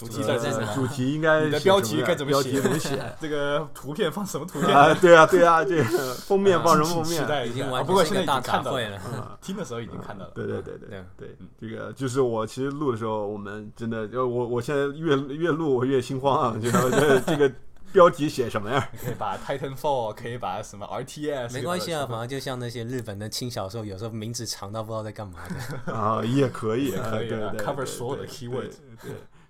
主题在呃这呢主题应该你的标题该怎么写标题怎么写？这个图片放什么图片？啊，对啊，对啊，这个 封面放什么封面？期待一下。已经完啊不过现在已经看到了。啊听的时候已经看到了。对对对对对对，这个就是我其实录的时候，我们真的，呃，我我现在越越录我越心慌啊，就这这个标题写什么呀？可以把 Titanfall，可以把什么 RTS，没关系啊，反正就像那些日本的轻小说，有时候名字长到不知道在干嘛的。啊，也可以，啊可以啊对对 cover 所有的 keyword 对，对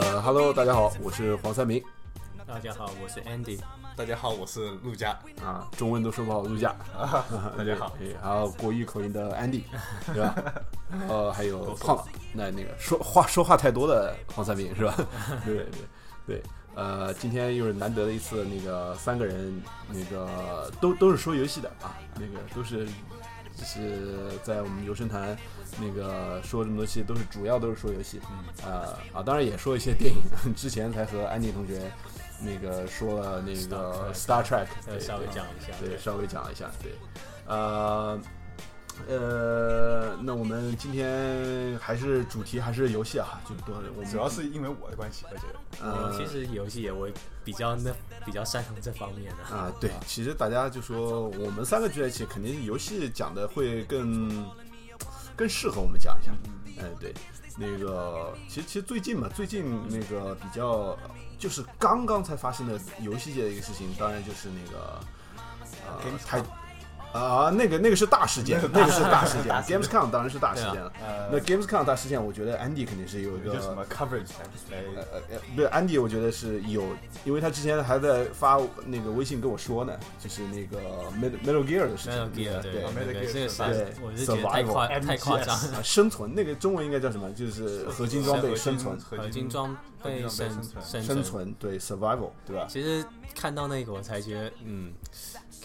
呃，Hello，大家好，我是黄三明大家好，我是 Andy。大家好，我是陆佳。啊，中文都说不好，陆佳。大家好，对，还有国语口音的 Andy，对吧？呃，还有胖，那那个说话说话太多的黄三明是吧？对对对对，呃，今天又是难得的一次，那个三个人，那个都都是说游戏的啊，那个都是就是在我们游神坛那个说这么多期，都是主要都是说游戏，嗯啊啊，当然也说一些电影，之前才和安迪同学。那个说了那个 Star Trek，稍微讲一下对，稍微讲一下，对，呃，呃，那我们今天还是主题还是游戏啊，就多我们主要是因为我的关系，我觉得。呃其实游戏也我比较那比较擅长这方面的。啊，对，其实大家就说我们三个聚在一起，肯定游戏讲的会更更适合我们讲一下。哎，对，那个其实其实最近嘛，最近那个比较就是刚刚才发生的游戏界的一个事情，当然就是那个呃台。啊，那个那个是大事件，那个是大事件，Gamescom 当然是大事件了。呃那 Gamescom 大事件，我觉得 Andy 肯定是有一个有什么 coverage 呃呃，不是安迪，我觉得是有，因为他之前还在发那个微信跟我说呢，就是那个 Metal Metal Gear 的事情 Metal Gear 对 Metal 个 Gear 这个是是我是觉得太 Survival 夸太夸张了。啊，生存那个中文应该叫什么？就是合金装备生存，合金装备生生生存对 survival 对吧？其实看到那个我才觉得，嗯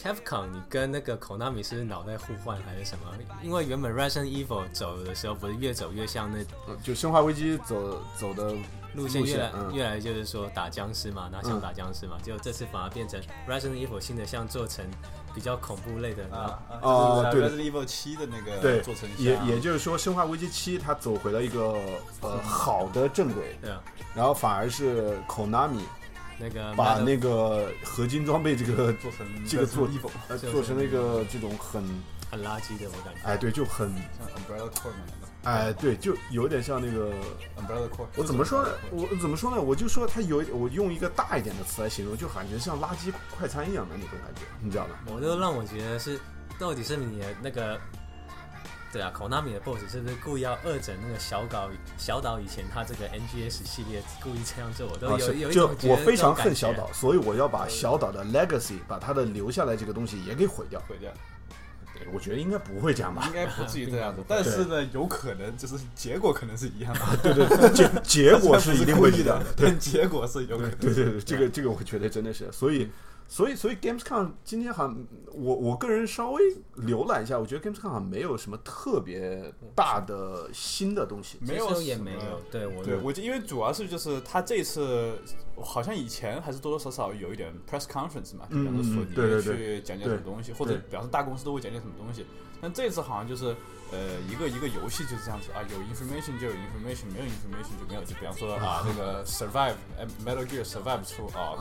，Capcom 你跟那个 Konami 是脑袋互换还是什么？因为原本 Resident Evil 走的时候不是越走越像那呃就生化危机走走的路线越来、嗯。越来就是说打僵尸嘛，拿枪打僵尸嘛，结果这次反而变成 Resident Evil 新的像做成比较恐怖类的，啊哦对。的 Resident Evil 七的那个对做成，也也就是说，生化危机七它走回了一个呃好的正轨，对啊，然后反而是 Konami 那个把那个合金装备这个 做成 这个做就是 做成了一个这种很很垃圾的，我感觉。哎对，就很像 Umbrella Corps 嘛哎对，就有点像那个，Umbrella Corps。我怎么说呢？我怎么说呢？我就说它有，我用一个大一点的词来形容，就感觉像垃圾快餐一样的那种感觉，你知道吗？我就让我觉得是，到底是你那个，对啊，Konami 的 BOSS 是不是故意要恶整那个小岛小岛以前他这个 NGS 系列故意这样做？我都有、啊有一就种我非常恨小岛，所以我要把小岛的 legacy，把它的留下来这个东西也给毁掉。毁掉？对，我觉得应该不会这样吧应？该不至于这样子，但是呢，有可能就是结果可能是一样的，对对，对结 结果是一定会的这样的。，对但结果是有可能。对对对，这个这个我觉得真的是，所以所以所以 Gamescom 今天好像我我个人稍微浏览一下，我觉得 Gamescom 好像没有什么特别大的新的东西。没有也什么没有，对我对，我就因为主要是就是他这次好像以前还是多多少少有一点 press conference 嘛，就比方说嗯索尼去讲讲什么东西，或者对比方说大公司都会讲讲什么东西。但这次好像就是呃一个一个游戏就是这样子啊，有 information 就有 information，没有 information 就没有。就比方说啊那个 survive 呃 Metal Gear survive 出啊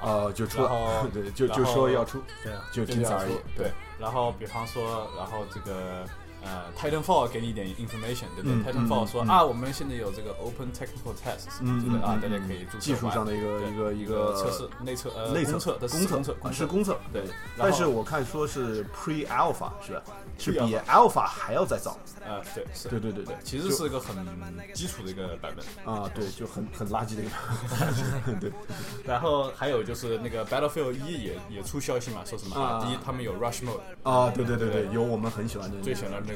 啊就出 对，就就说要出，对啊，就仅此而已。对，然后比方说，然后这个呃，Titanfall 给你一点 information，对不对、嗯 t i t a n f a l l 嗯。嗯说啊，我们现在有这个 open technical test，对不对？啊嗯，大家可以注册技术上的一个一个一一个测试内测呃内公测的公测测公测。是公测，对但是我看说是 pre alpha 是吧？是比 Pre-alpha 还要再早。呃对是，对对对对，其实是一个很基础的一个版本。啊，对，就很很垃圾的一个。对，然后还有就是那个 Battlefield 一也也出消息嘛，说什么啊，啊第一他们有 Rush Mode，啊，对对对对，有我们很喜欢的最喜欢的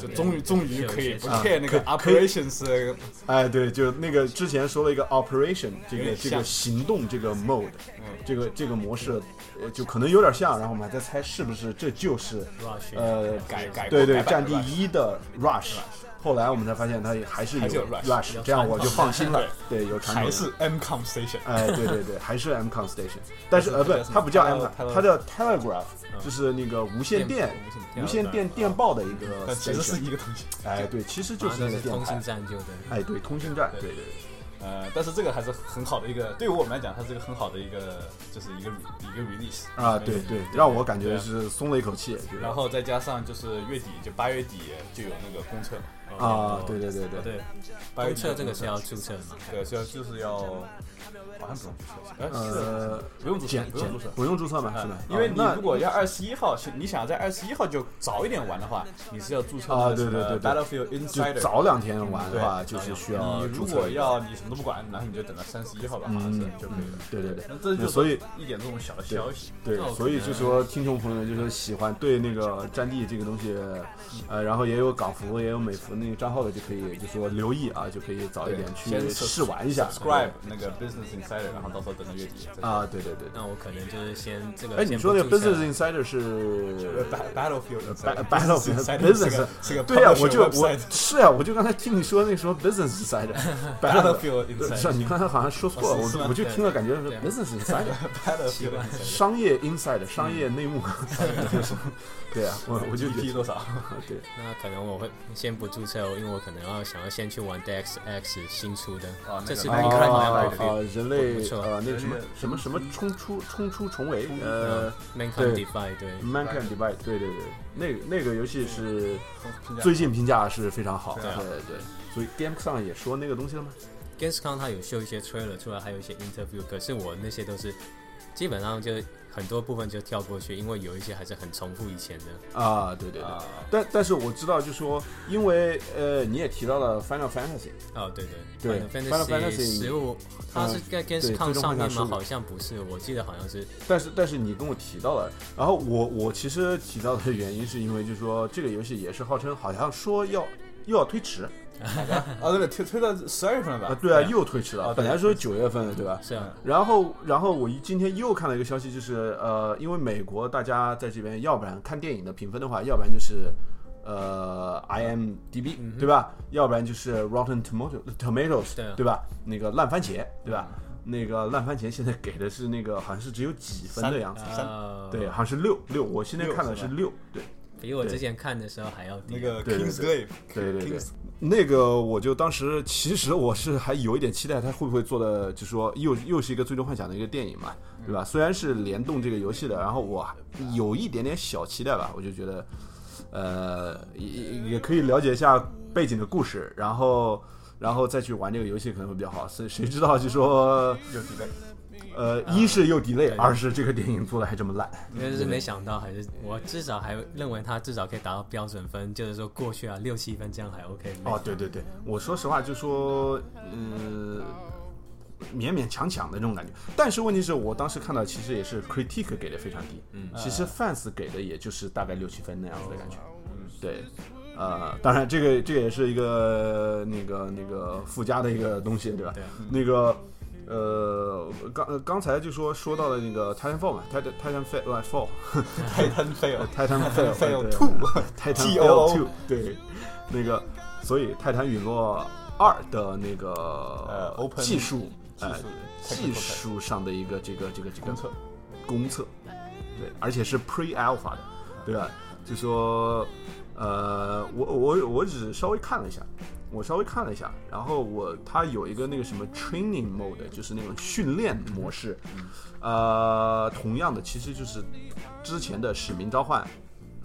就终于终于可以不啊 care 那个 operations 哎，对，就那个之前说了一个 operation 这个这个行动这个 mode，嗯这个这个模式，呃，就可能有点像，然后我们还在猜是不是这就是呃改改对对战地一的 rush，后来我们才发现它还是还是有 Rush 这样我就放心了，对，有传还是 MCOM station。哎，对对对，还是 MCOM Station，但是呃不它不叫 MCOM，它叫 Telegraph，就是那个无线电电无线电电报的一个但其实是。一个东西。哎，对，其实就是啊那个电台通信。站就对。哎，对，通信站，对对对。呃，但是这个还是很好的一个，对于我们来讲，它是一个很好的一个，就是一个一个 release 啊，对对，让我感觉是松了一口气。然后再加上就是月底，就八月底就有那个公测嘛，啊，对对对对，对，八月底公测这个是要注册的嘛？对，是要就是要，好像不用注册，呃，不用注册简，简不用注册。不用注册嘛？是啊吧？因为你如果要二十一号，你想在二十一号就早一点玩的话，你是要注册啊对对对对 Battlefield 就 Insider。早两天玩的话，就是需要你如果要你什么都不管，然后你就等到三十一号吧，好像是嗯就可以了。对对对那这就所以一点这种小的消息。对，所以就说听众朋友们就是喜欢对那个战地这个东西，呃，然后也有港服也有美服那个账号的，就可以就说留意啊，就可以早一点去试玩一下。subscribe 那个 Business Insider，然后到时候等到月底啊，对对对。那我可能就是先这个。哎，你说那个 Business Insider 是 Ba- Battlefield Ba- Insider Battlefield Business 对呀，我就我是呀，我就刚才听你说那什么 Business Insider Battlefield Insider 你刚才好像说错了，我我就听了感觉是 Business Insider。Battlefield 惯 Insider 商业 inside 商业内幕，对啊，我我就觉 GDP 多少？对那可能我会先不注册，因为我可能要想要先去玩 Dex X 新出的这次那个没看。啊，人类不错呃那个什么什么什么冲出冲出重围呃 Mankind 对。Divide 对，Mankind Divide 对对对，那个那个游戏是最近评价是非常好，对对啊。对，所以 Game 上也说那个东西了吗？Gamescom 它有秀一些 trailer 出来，还有一些 interview，可是我那些都是基本上就很多部分就跳过去，因为有一些还是很重复以前的。啊，对对对。啊，但但是我知道，就说因为呃你也提到了 Final Fantasy，啊，对对。对 Final Fantasy，Fantasy 十五，它是在对 Gamescom 最终上面吗？幻想15好像不是，我记得好像是。但是但是你跟我提到了，然后我我其实提到的原因是因为就是说这个游戏也是号称好像说要又要推迟啊，对对，推推到十二月份了吧？啊，对啊，又推迟了，啊本来说九月份的对吧？是啊，然后，然后我一今天又看了一个消息，就是呃，因为美国大家在这边，要不然看电影的评分的话，要不然就是呃 IMDB、对吧？要不然就是 Rotten Tomato Tomatoes 对吧？那个烂番茄对吧？那个烂番茄现在给的是那个好像是只有几分的样子，三，对，好像是六六，我现在看的是六，对。对比我之前看的时候还要低。那个对对 Kings 对 Glaive，对对对那个我就当时其实我是还有一点期待，他会不会做的，就说又又是一个最终幻想的一个电影嘛，对吧？虽然是联动这个游戏的，然后我还有一点点小期待吧，我就觉得，呃，也也也可以了解一下背景的故事，然后然后再去玩这个游戏可能会比较好。谁谁知道就说，又 delay，呃，一是又 delay，对二是这个电影做的还这么烂。因为是没想到，还是我至少还认为他至少可以达到标准分，就是说过去啊六七分这样还 OK。哦，对对对，我说实话就说，呃，勉勉强强的这种感觉。但是问题是我当时看到，其实也是 critique 给的非常低，嗯，其实 fans 给的也就是大概六七分那样子的感觉，嗯，对。呃，当然，这个这个也是一个那个那个附加的一个东西，对吧？对啊那个呃，刚刚才就说说到了那个泰坦 fall 嘛，泰泰坦 fall，泰坦 fall，泰坦 fall two，泰坦 fall two，对，那个，所以泰坦陨落二的那个技术，技术上的一个这个这个这个公测，对，而且是 pre alpha 的，对吧？就说，呃，我我我只稍微看了一下。我稍微看了一下，然后我它有一个那个什么 Training Mode，就是那种训练模式，呃，同样的，其实就是之前的《使命召唤》。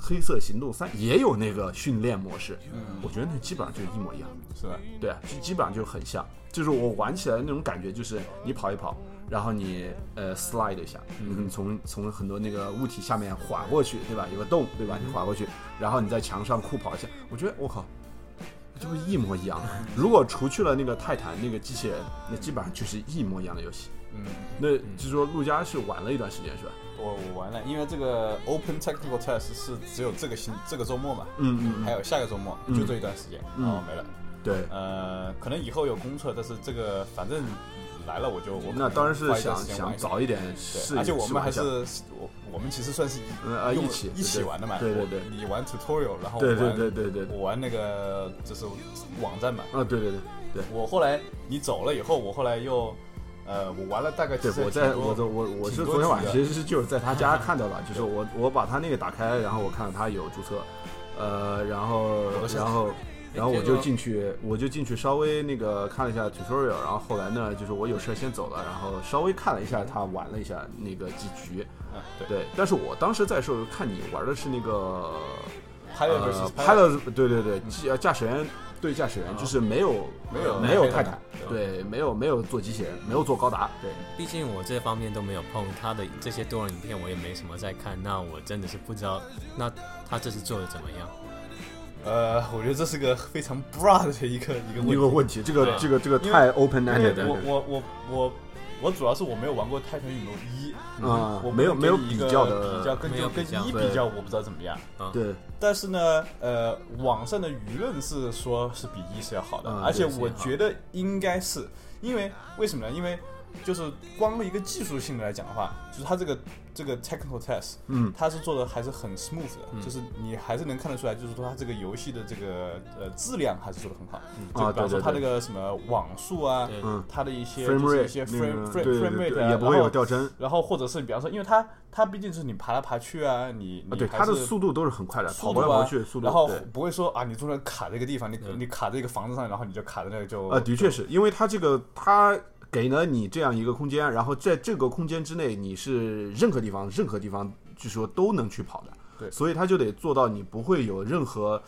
黑色行动三也有那个训练模式，我觉得那基本上就一模一样。是吧？对啊，基基本上就很像，就是我玩起来那种感觉，就是你跑一跑，然后你呃 slide 一下，嗯，从从很多那个物体下面滑过去，对吧？有个洞，对吧？你滑过去，然后你在墙上酷跑一下，我觉得我靠，这不是一模一样的。如果除去了那个泰坦那个机器人，那基本上就是一模一样的游戏。嗯，那就是说陆家是玩了一段时间是吧？我我玩了，因为这个 Open Technical Test 是只有这个星这个周末嘛，嗯嗯还有下个周末，嗯就这一段时间，嗯然后没了。对。呃，可能以后有公测，但是这个反正来了我就我可能那当然是想想早一点试对，而且我们还是我我们其实算是用呃啊一起一起玩的嘛，对对对。你玩 tutorial，然后对对我玩对对对。对我玩那个就是网站嘛，啊对对对对。我后来你走了以后，我后来又呃我玩了大概其对，我在我的我我是昨天晚上其实是就是在他家看到的，就是我我把他那个打开，然后我看到他有注册，呃，然后然后然后我就进去我就进去稍微那个看了一下 tutorial，然后后来呢就是我有事先走了，然后稍微看了一下他玩了一下那个几局，嗯对对，但是我当时在时候看你玩的是那个 Pilot 呃 versus pilot，对对对，驾驾驶员对驾驶员，就是没有没有没有没有泰坦，对，没有没有做机器人，没有做高达，对。毕竟我这方面都没有碰他的这些多人影片，我也没什么在看，那我真的是不知道，那他这次做的怎么样？呃，我觉得这是个非常 broad 的一个一个问题。一个问题，这个这个这个太 open 因 ended 为我我我我我主要是我没有玩过《泰坦陨落一》啊我没有没有一个比较的比较跟跟比较对一比较，我不知道怎么样。对，但是呢，呃，网上的舆论是说是比一是要好的，嗯而且我觉得应该是，因为为什么呢？因为就是光一个技术性的来讲的话，就是它这个这个 technical test，嗯。它是做的还是很 smooth 的，嗯。就是你还是能看得出来，就是说它这个游戏的这个呃质量还是做的很好。嗯。就比方说它那个什么网速啊，嗯。它的一些就是一些 frame 个 frame 对 frame 对 rate 也不会有掉帧。然后或者是比方说，因为它它毕竟是你爬来爬去啊，你啊，对，它的速度都是很快的，跑来跑去，速度，然后不会说啊，你中间卡在一个地方，你嗯你卡在一个房子上，然后你就卡在那个就呃，的确是因为它这个它给了你这样一个空间，然后在这个空间之内，你是任何地方任何地方据说都能去跑的，对。所以他就得做到你不会有任何。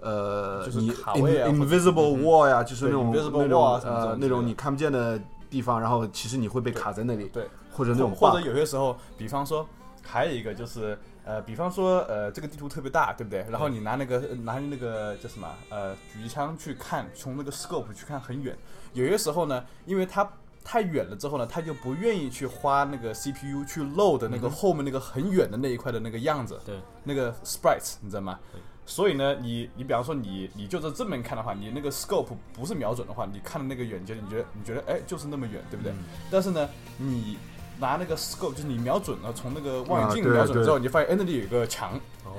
呃，就是你 invisible wall 呀，就是那种那种呃那种你看不见的地方，然后其实你会被卡在那里，对，或者那种或或者有些时候，比方说还有一个就是呃，比方说呃，这个地图特别大，对不对？然后你拿那个拿那个叫什么呃狙击枪去看，从那个 scope 去看很远，有些时候呢，因为它太远了之后呢，它就不愿意去花那个 CPU 去 load 那个后面那个很远的那一块的那个样子，对，那个 sprites，你知道吗？所以呢，你你比方说你你就在正面看的话，你那个 scope 不是瞄准的话，你看的那个远距离，你觉得你觉得哎就是那么远，对不对？嗯但是呢，你拿那个 scope 就是你瞄准了，从那个望远镜瞄准之后，对。你就发现哎那里有一个墙，哦，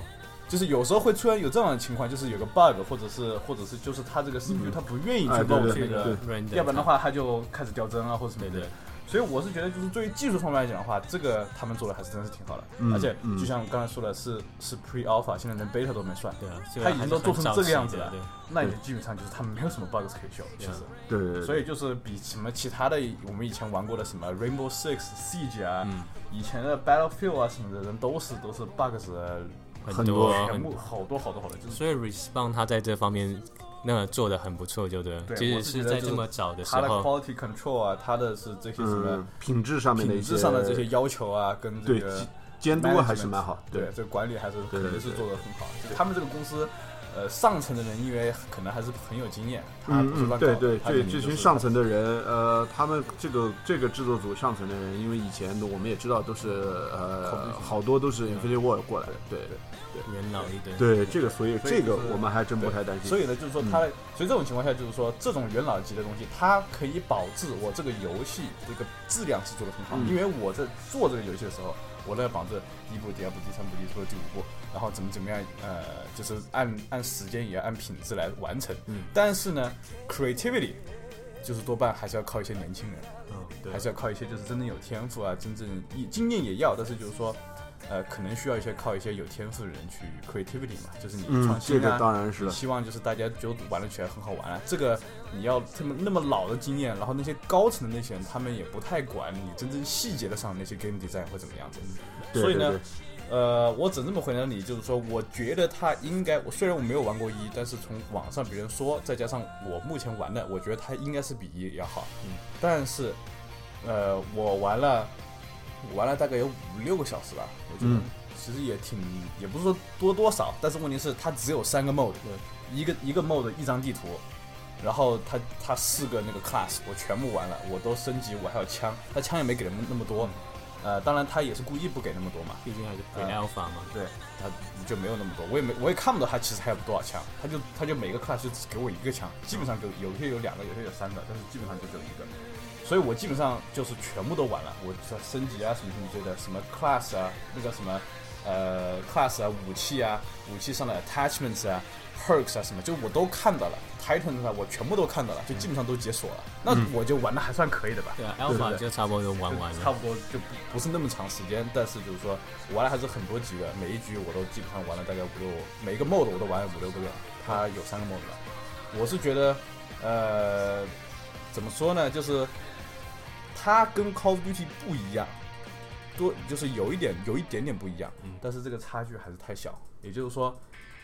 就是有时候会突然有这样的情况，就是有个 bug，或者是或者是就是他这个 CPU 他不愿意去哎对 load 对这个，render 要不然的话他就开始掉帧啊或者什么的对。对。所以我是觉得，就是对于技术方面来讲的话，这个他们做的还是真的是挺好的，嗯而且嗯。就像我刚才说的是是 pre alpha，现在连 beta 都没算，对啊，他已经都做成这个样子了对，那也基本上就是他们没有什么 bugs 可以修，其实。对对对，所以就是比什么其他的我们以前玩过的什么 Rainbow Six Siege 啊，嗯。以前的 Battlefield 啊什么的人都是都是 bugs 很很多多全部好多好多好多，就是所以 Respawn 他在这方面那个做的很不错，就对。了。对即使是在这么早的时候。它的，quality control 啊，它的是这些什嗯么，品质上面的一些品质上的这些要求啊，跟这对个监督还是蛮好，对，这个管理还是对对肯定是做的很好。就他们这个公司，呃，上层的人因为可能还是很有经验，他嗯嗯，不是乱搞的对对，他这这群上层的人，呃，他们这个这个制作组上层的人，因为以前我们也知道都是呃好多都是 Infinity War 过来的，对对元老一点。对，这个所以这个我们还真不太担心。所以呢，就是说嗯它，所以这种情况下，就是说这种元老级的东西，它可以保质我这个游戏这个质量是做的很好，嗯因为我在做这个游戏的时候，我在保证第一步、第二步、第三步、第四步、第五步，然后怎么怎么样，呃，就是按按时间也要按品质来完成。嗯，但是呢，creativity 就是多半还是要靠一些年轻人。嗯，对还，是要靠一些就是真正有天赋啊，真正一经验也要，但是就是说，呃，可能需要一些靠一些有天赋的人去 creativity 嘛，就是你嗯创，新这啊，个当然是了。希望就是大家就玩了起来很好玩啊。这个你要这么那么老的经验，然后那些高层的那些人，他们也不太管你真正细节的上那些 game design 会怎么样子。对所以呢呃，我只这么回答你，就是说，我觉得他应该，我虽然我没有玩过一，但是从网上别人说，再加上我目前玩的，我觉得他应该是比一要好。嗯，但是，呃，我玩了，我玩了大概有五六个小时吧，我觉得。嗯。其实也挺，也不是说多多少，但是问题是它只有三个 mode，一个一个 mode 一张地图，然后它它四个那个 class 我全部玩了，我都升级，我还有枪，它枪也没给那么那么多，呃，当然他也是故意不给那么多嘛，毕竟还是 Pre 呃 Alpha 嘛。对，他就没有那么多，我也没我也看不到他其实还有多少枪，他就他就每个 class 就只给我一个枪，基本上就有些有两个，有些有三个，但是基本上就只有一个，所以我基本上就是全部都玩了，我这升级啊什么什么之类的，什么 class 啊，那个什么呃 class 啊，武器啊，武器上的 attachments 啊。perks 啊什么，就我都看到了，Titan 啊我全部都看到了，就基本上都解锁了，那我就玩的还算可以的吧。对啊对，Alpha 对就差不多就玩完了。差不多就不不是那么长时间，但是就是说玩了还是很多局的，每一局我都基本上玩了大概五六，每一个 mode 我都玩了五六个月，它有三个 mode 了。我是觉得，呃，怎么说呢，就是它跟 Call of Duty 不一样，多就是有一点有一点点不一样，嗯但是这个差距还是太小。也就是说，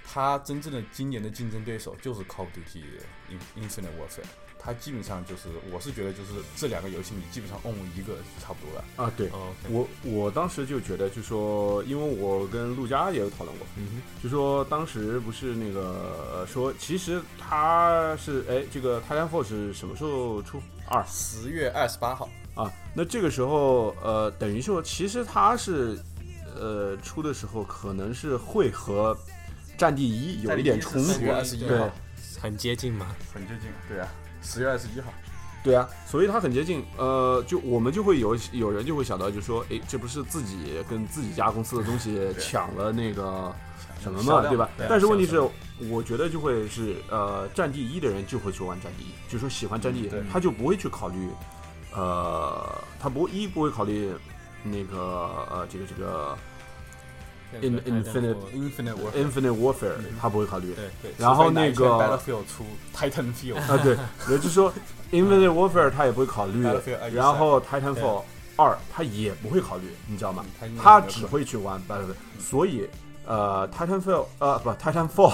它真正的今年的竞争对手就是 Call of Duty In- Infinite Warfare。它基本上就是，我是觉得就是这两个游戏你基本上 own 一个差不多了。啊，对，我我当时就觉得，就说，因为我跟陆佳也有讨论过，嗯就说当时不是那个呃说，其实他是哎，这个 Titanfall 是什么时候出？二十月二十八号，啊，那这个时候呃，等于说其实它是呃出的时候可能是会和战地一有一点冲突对很接近嘛。很接近。对啊，十月二十一号。对啊，所以它很接近。呃，就我们就会有有人就会想到，就说，诶，这不是自己跟自己家公司的东西抢了那个什么嘛，对吧？对啊但是问题是，我觉得就会是，呃，战地一的人就会去玩战地一，就说喜欢战地他就不会去考虑，呃，他不一不会考虑那个呃这个这个 In- Infinite Infinite War。Infinite Warfare，他不会考虑。对对。然后那个 Battlefield 出 Titan Field，啊，对，也就是说，Infinite Warfare 他也不会考虑，然后 Titanfall 二他也不会考虑，你知道吗？他只会去玩 Battlefield，所以呃，Titanfall 呃不 Titanfall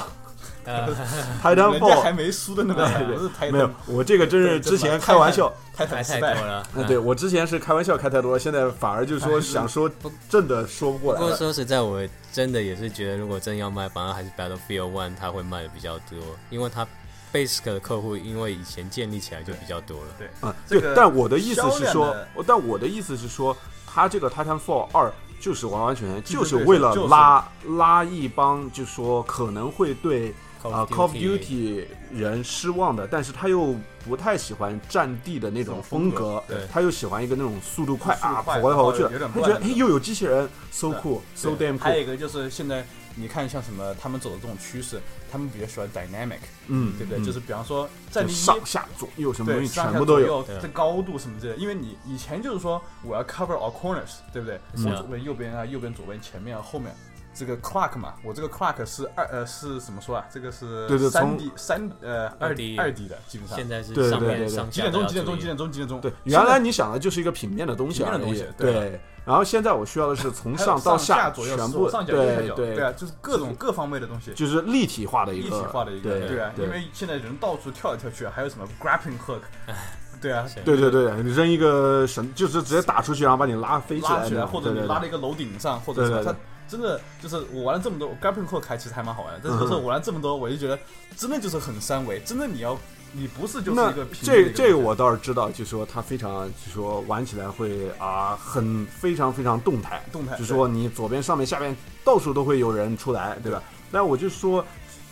呃，人家还 Titanfall 没输的那么惨，不是 Titan 没有，我这个真是之前开玩笑，太失太多了。呃，对我之前是开玩笑开太多了，现在反而就是说想说真的说不过来不过。说实在，我真的也是觉得，如果真要卖，反而还是 Battlefield One 它会卖的比较多，因为它 Basic 的客户因为以前建立起来就比较多了。对，嗯，这个，对但我的意思是说但我的意思是说，他这个 Titanfall 二就是完完全全就是为了拉拉一帮，就说可能会对啊 Call of Duty 人失望的，但是他又不太喜欢战地的那种风风格他又喜欢一个那种速度快啊，跑来跑去的他觉得哎又有机器人，so 对 cool，so damn 还有 cool，一个就是现在你看像什么，他们走的这种趋势，他们比较喜欢 dynamic，嗯，对不对？嗯。就是比方说战地。上下左右什么东对，西上全部都有，这高度什么之类的，因为你以前就是说我要 cover all corners，对不对？我左边、右边啊，右边、左边、前面啊、后面，这个 clock 嘛，我这个 clock 是二呃是怎么说啊？这个是三对对从 D 三呃二 2D 二 D 的，基本上现在是对对上对对面上几点钟？几点钟？几点钟？几点钟？对，原来你想的就是一个平面的东西而已平面的东西，对对。然后现在我需要的是 从还有到下全部对角对啊，就是各种各方面的东西。就是立体化的一个立体化的一个，对对因为现在人到处跳来跳去，还有什么 grappling hook，对啊，对对对，扔一个绳就是直接打出去，然后把你拉飞起拉起来，或者你对对对拉到一个楼顶上，或者什么，对对对它真的就是我玩了这么多 grappling hook 还其实还蛮好玩的，但是就是嗯我玩了这么多，我就觉得真的就是很三维，真的你要你不是就是一个平这这个我倒是知道，就说它非常，就说玩起来会啊，很非常非常动态，动态就说你左边、上面、下面到处都会有人出来，对吧？但我就说，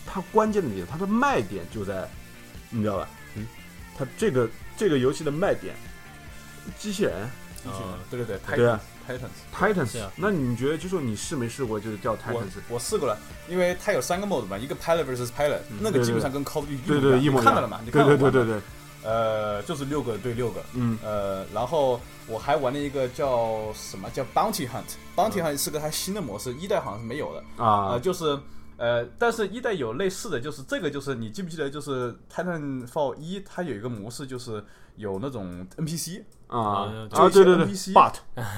它关键的点，它的卖点就在，你知道吧？嗯，它这个这个游戏的卖点，机器人机器人哦对对对对啊，Titans。Titans，、是啊。那你觉得就说你试没试过，就是叫 Titans？我试过了，因为它有三个 mode 嘛，一个 pilot versus pilot，那个对对基本上跟 Call of Duty 对对，一模一样。你看到了嘛？你看到了吗？对对对对，呃，就是六个对六个，嗯。呃，然后我还玩了一个叫什么叫 Bounty Hunt，Bounty Hunt 是个它新的模式，一代好像是没有的，呃，啊，就是呃，但是一代有类似的，就是这个就是你记不记得，就是 Titanfall 一它有一个模式，就是有那种 NPC，啊对对对就一些 NPC，but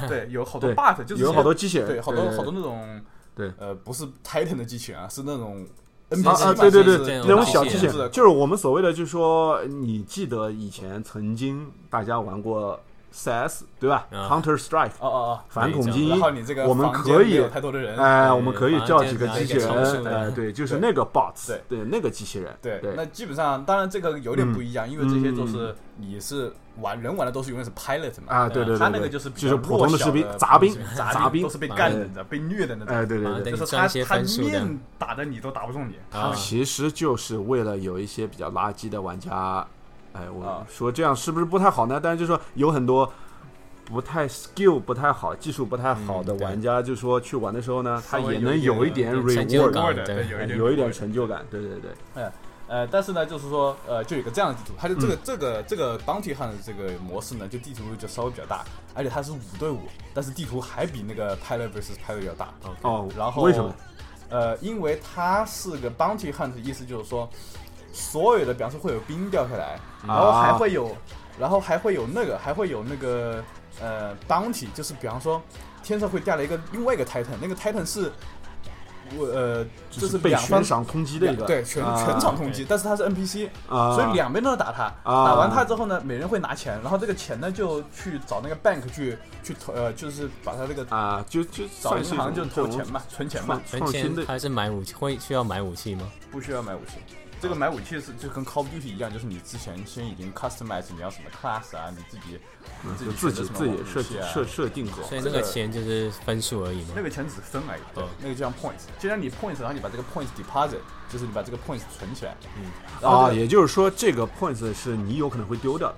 对，有好多 but 就是有好多机器人，对好多好多那种对。呃不是 Titan 的机器人啊，是那种啊 NPC 啊，嘛对对对那种小机器人，就是我们所谓的，就是说，你记得以前曾经大家玩过 CS 对吧？啊？Counter Strike 哦哦哦，反恐精英然后你这个我们房间可以没有太多的人，哎，对我们可以叫几个机器人，哎，对，就是那个 bots，对。对，那个机器人，对，对。那基本上当然这个有点不一样，因为这些都是嗯。你是玩人玩的都是永远是 pilot 嘛，啊，对对对，对他那个就是比就是较普通的士兵杂兵兵，杂杂兵都是被干的，被虐的那种，哎，对对啊对对，就是他他面打的你都打不中你，啊。其实就是为了有一些比较垃圾的玩家，哎，我啊说这样是不是不太好呢？但是就说有很多不太 skill 不太好、技术不太好的玩家，就说去玩的时候呢，他也能有一点点成就 reward，感，对对，有一点哎有一点成就感。对对对，哎呃，但是呢，就是说，呃，就有个这样的地图，它就这嗯个、这个这个 bounty hunt 的这个模式呢，就地图就稍微比较大，而且它是五对五，但是地图还比那个 pilot vs pilot 要大。哦，然后为什么？呃，因为它是个 bounty hunt，意思就是说，所有的，比方说会有冰掉下来，然后还会有，然后还会有那个，还会有那个呃 bounty，就是比方说天上会掉了一个另外一个 titan，那个 titan 是。我呃，就是被两方悬赏通缉的一个，对全啊全场通缉，但是他是 NPC，啊，所以两边都要打他。啊打完他之后呢，每人会拿钱，然后这个钱呢就去找那个 bank 去去投，呃，就是把他这个啊，就就找银行就投钱嘛，存钱嘛，存钱还是买武器？会需要买武器吗？不需要买武器。这个买武器是就跟 Call of Duty 一样，就是你之前先已经 customize 你要什么 class 啊，你自己你自就己自己自己设计啊。设设定好。所以那个钱就是分数而已嘛。那。个钱只是分而已，对哦，那个就像 points，既然你 points，然后你把这个 points deposit，就是你把这个 points 存起来，嗯，啊，也就是说这个 points 是你有可能会丢掉的。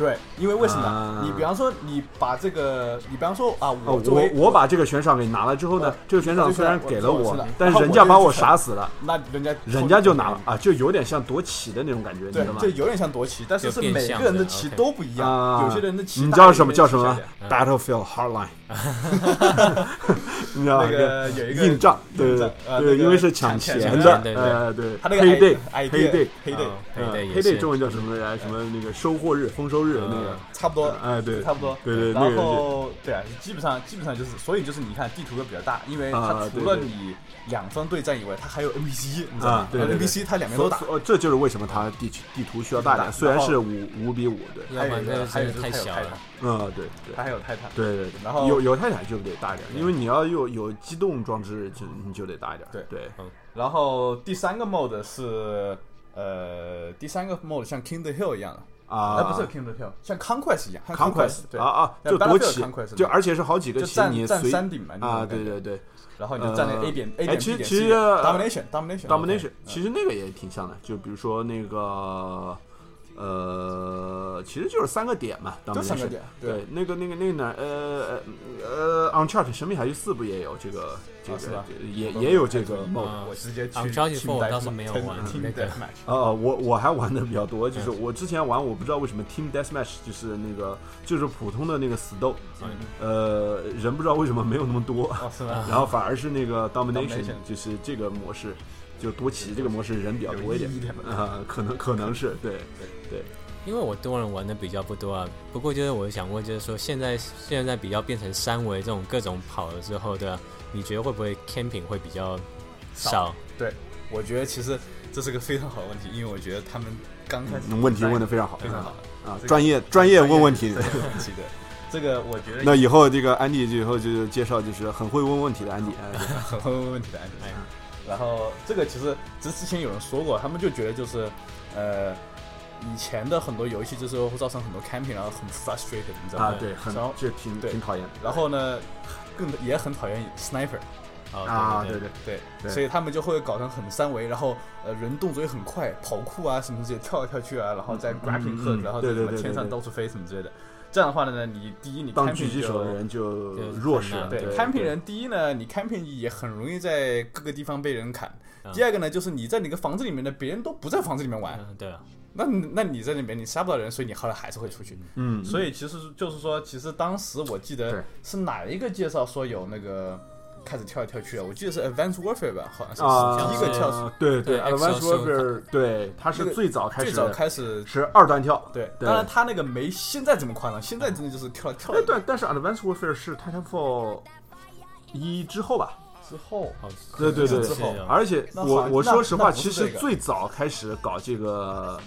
对，因为为什么？啊？你比方说你把这个，你比方说啊，哦，我作为我我把这个悬赏给拿了之后呢呃，这个悬赏虽然给了我我，但是人家把我杀死了，那人家人家就拿了啊，就有点像夺旗的那种感觉，你知道，吗？对这？有点像夺旗，但是是每个人的旗都不一样，啊，有些人的旗你知道什么叫什么？Battlefield Hardline，你知道吗？那个有一个硬仗，对对因为是抢抢钱的，呃，对，他那个黑 idea 黑 day 黑哦黑呃 day 也黑是中文叫什么来？什么那个收获日、丰收日那个，差不多，哎，对，差不多。对对，那然个后对啊，基本上基本上就是，所以就是你看地图都比较大，因为它啊除了你两方对战以外，它还有 NPC，你知道吗，NPC 它两边都打。哦，这就是为什么它地区地图需要大点，大虽然是五五比五，对，要不还有真的太小了。嗯，对对。它还有泰坦。对对，对然后有有泰坦就得大一点，因为你要有有机动装置，就你就得大一点，对对，然后第三个 mode 是呃，第三个 mode 像 King the Hill 一样的，啊，呃，不是 King the Hill，像 Conquest 一样像 conquest 对啊，啊，就夺 Battlefield 旗就而且是好几个就旗，你随山顶嘛啊，对对对。然后你就站那个 A 点 A 点哎其 B 点其实呃 domination domination，domination，其实那个也挺像的，就比如说那个。呃，其实就是三个点嘛，就三个 domination 点对。对，那个那个那个哪呃呃呃，Uncharted 神秘海域四不也有这个这个啊是吧？也也有这个我直接去 Uncharted 听4我 Death 倒是没有玩。听那个 Deathmatch 呃，我我还玩的比较多，就是我之前玩，我不知道为什么 Team Deathmatch 就是那个就是普通的那个死斗，呃，人不知道为什么没有那么多？然后反而是那个 Domination，Domination 就是这个模式，就多骑这个模式人比较多一点啊、可能可能是对对因为我多人玩的比较不多啊，不过就是我想问，就是说现在现在比较变成三维这种各种跑了之后，对吧？你觉得会不会 camping 会比较少？对，我觉得其实这是个非常好的问题，因为我觉得他们刚开始嗯问题问的非常好非常好啊这，个专业专业问问题。这个问题的，这个我觉得那以后这个安迪就以后就介绍就是很会问问题的安迪，很会问问题的案例。然后这个其实之之前有人说过，他们就觉得就是呃。以前的很多游戏就是会造成很多 camping，然后很 frustrated，你知道吗？啊对，很然后这挺对挺讨厌的然后呢，更也很讨厌 sniper，哦，啊，对对对所以他们就会搞成很三维，然后呃人动作也很快，跑酷啊什么之类，跳来跳去啊，然后再 hook，、嗯然后在什么天上到处飞什么之类的。这样的话呢，你第一你当狙击手的就人就就弱势了，对对 camping 人，第一呢，你 camping 也很容易在各个地方被人砍。嗯。第二个呢，就是你在哪个房子里面呢，别人都不在房子里面玩，嗯，对啊，那你那你在里面你杀不到人，所以你后来还是会出去。嗯，所以其实就是说，其实当时我记对。得是哪一个介绍说有那个开始跳来跳去啊？我记得是 Advanced Warfare 吧，好像是、啊，第一个跳出，对对对，Advanced Warfare，对，它是最早开始最早开始。是二段跳，对，对当然它那个没现在这么夸张，现在真的就是跳跳来，哎对，但是 Advanced Warfare 是 Titanfall 一之后吧？之后好，对对对之后而且我我说实话，其实最早开始搞这个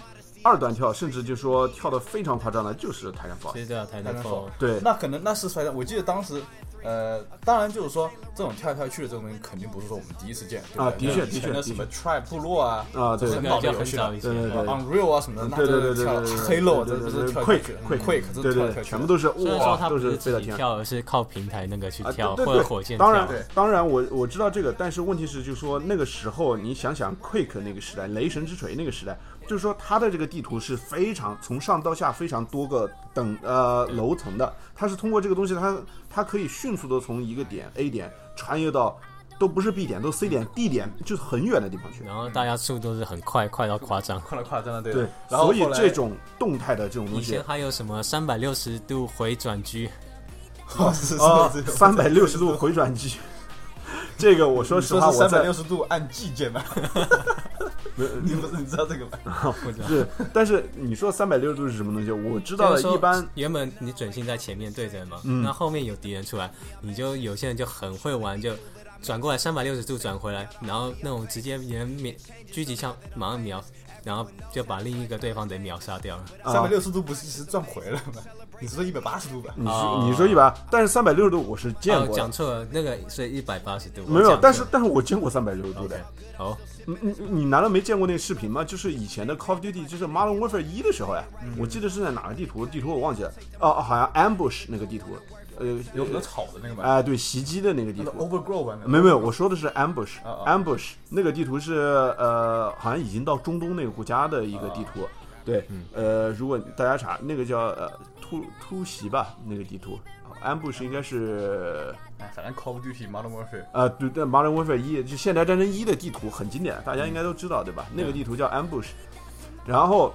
二段跳，甚至就说跳的非常夸张的，就是 Titanfall 对，那可能那是摔的，我记得当时。呃，当然就是说，这种跳来跳去的这种东西，肯定不是说我们第一次见，对不对啊的确的的确什么 Tribe 部落啊，啊对很这个就很老的游戏了早以前了。对对对 Unreal 啊什么的，那对对对对对对黑漏，这对对对不是跳来 Quick 跳去 Quick，Quick 这对对全部都是哇，都是是飞到天上。自己跳，而是靠平台那个去啊，跳，或者对对火箭。当然，当然我我知道这个，但是问题是，就是说那个时候，你想想 Quick 那个时代，雷神之锤那个时代，就是说它的这个地图是非常从上到下非常多个等呃楼层的，它是通过这个东西，它它可以迅速的从一个点 A 点穿越到都不是 B 点，都 C 点、D 点，就是很远的地方去。然后大家速度是很快，快到夸张。快到夸张了，对对，然后所以这种动态的这种东西以前，还有什么三百六十度回转狙，哦三百六十度回转机，这个我说实话，我在三百六十度按计键的，你不是你知道这个吗？不知道。是，但是你说三百六十度是什么东西？我知道一般原本你准心在前面对着嘛，嗯那后面有敌人出来，你就有些人就很会玩，就转过来三百六十度转回来，然后那种直接连秒狙击枪马上秒，然后就把另一个对方给秒杀掉了。三百六十度不是是转回了吗？你说一百八十度吧？你你说一百，但是三百六十度我是见哦，过的讲，错了，那个是一百八十度。没有，但是但是我见过三百六十度的。好，你你你难道没见过那个视频吗？就是以前的 Call of Duty，就是 Modern Warfare 一的时候呀，我记得是在哪个地图，地图我忘记了，哦，哦好像 Ambush 那个地图，呃，有有草的那个吧？哎，对，袭击的那个地图。Overgrow 吧？那个没有没有，我说的是 ambush，ambush、那个地图是呃，好像已经到中东那个国家的一个地图。对，呃，如果大家查那个叫呃突突袭吧，那个地图，ambush 应该是哎，反正 Call of Duty Modern Warfare 呃对对，Modern Warfare 一就现代战争一的地图很经典，大家应该都知道对吧？那个地图叫 ambush，然后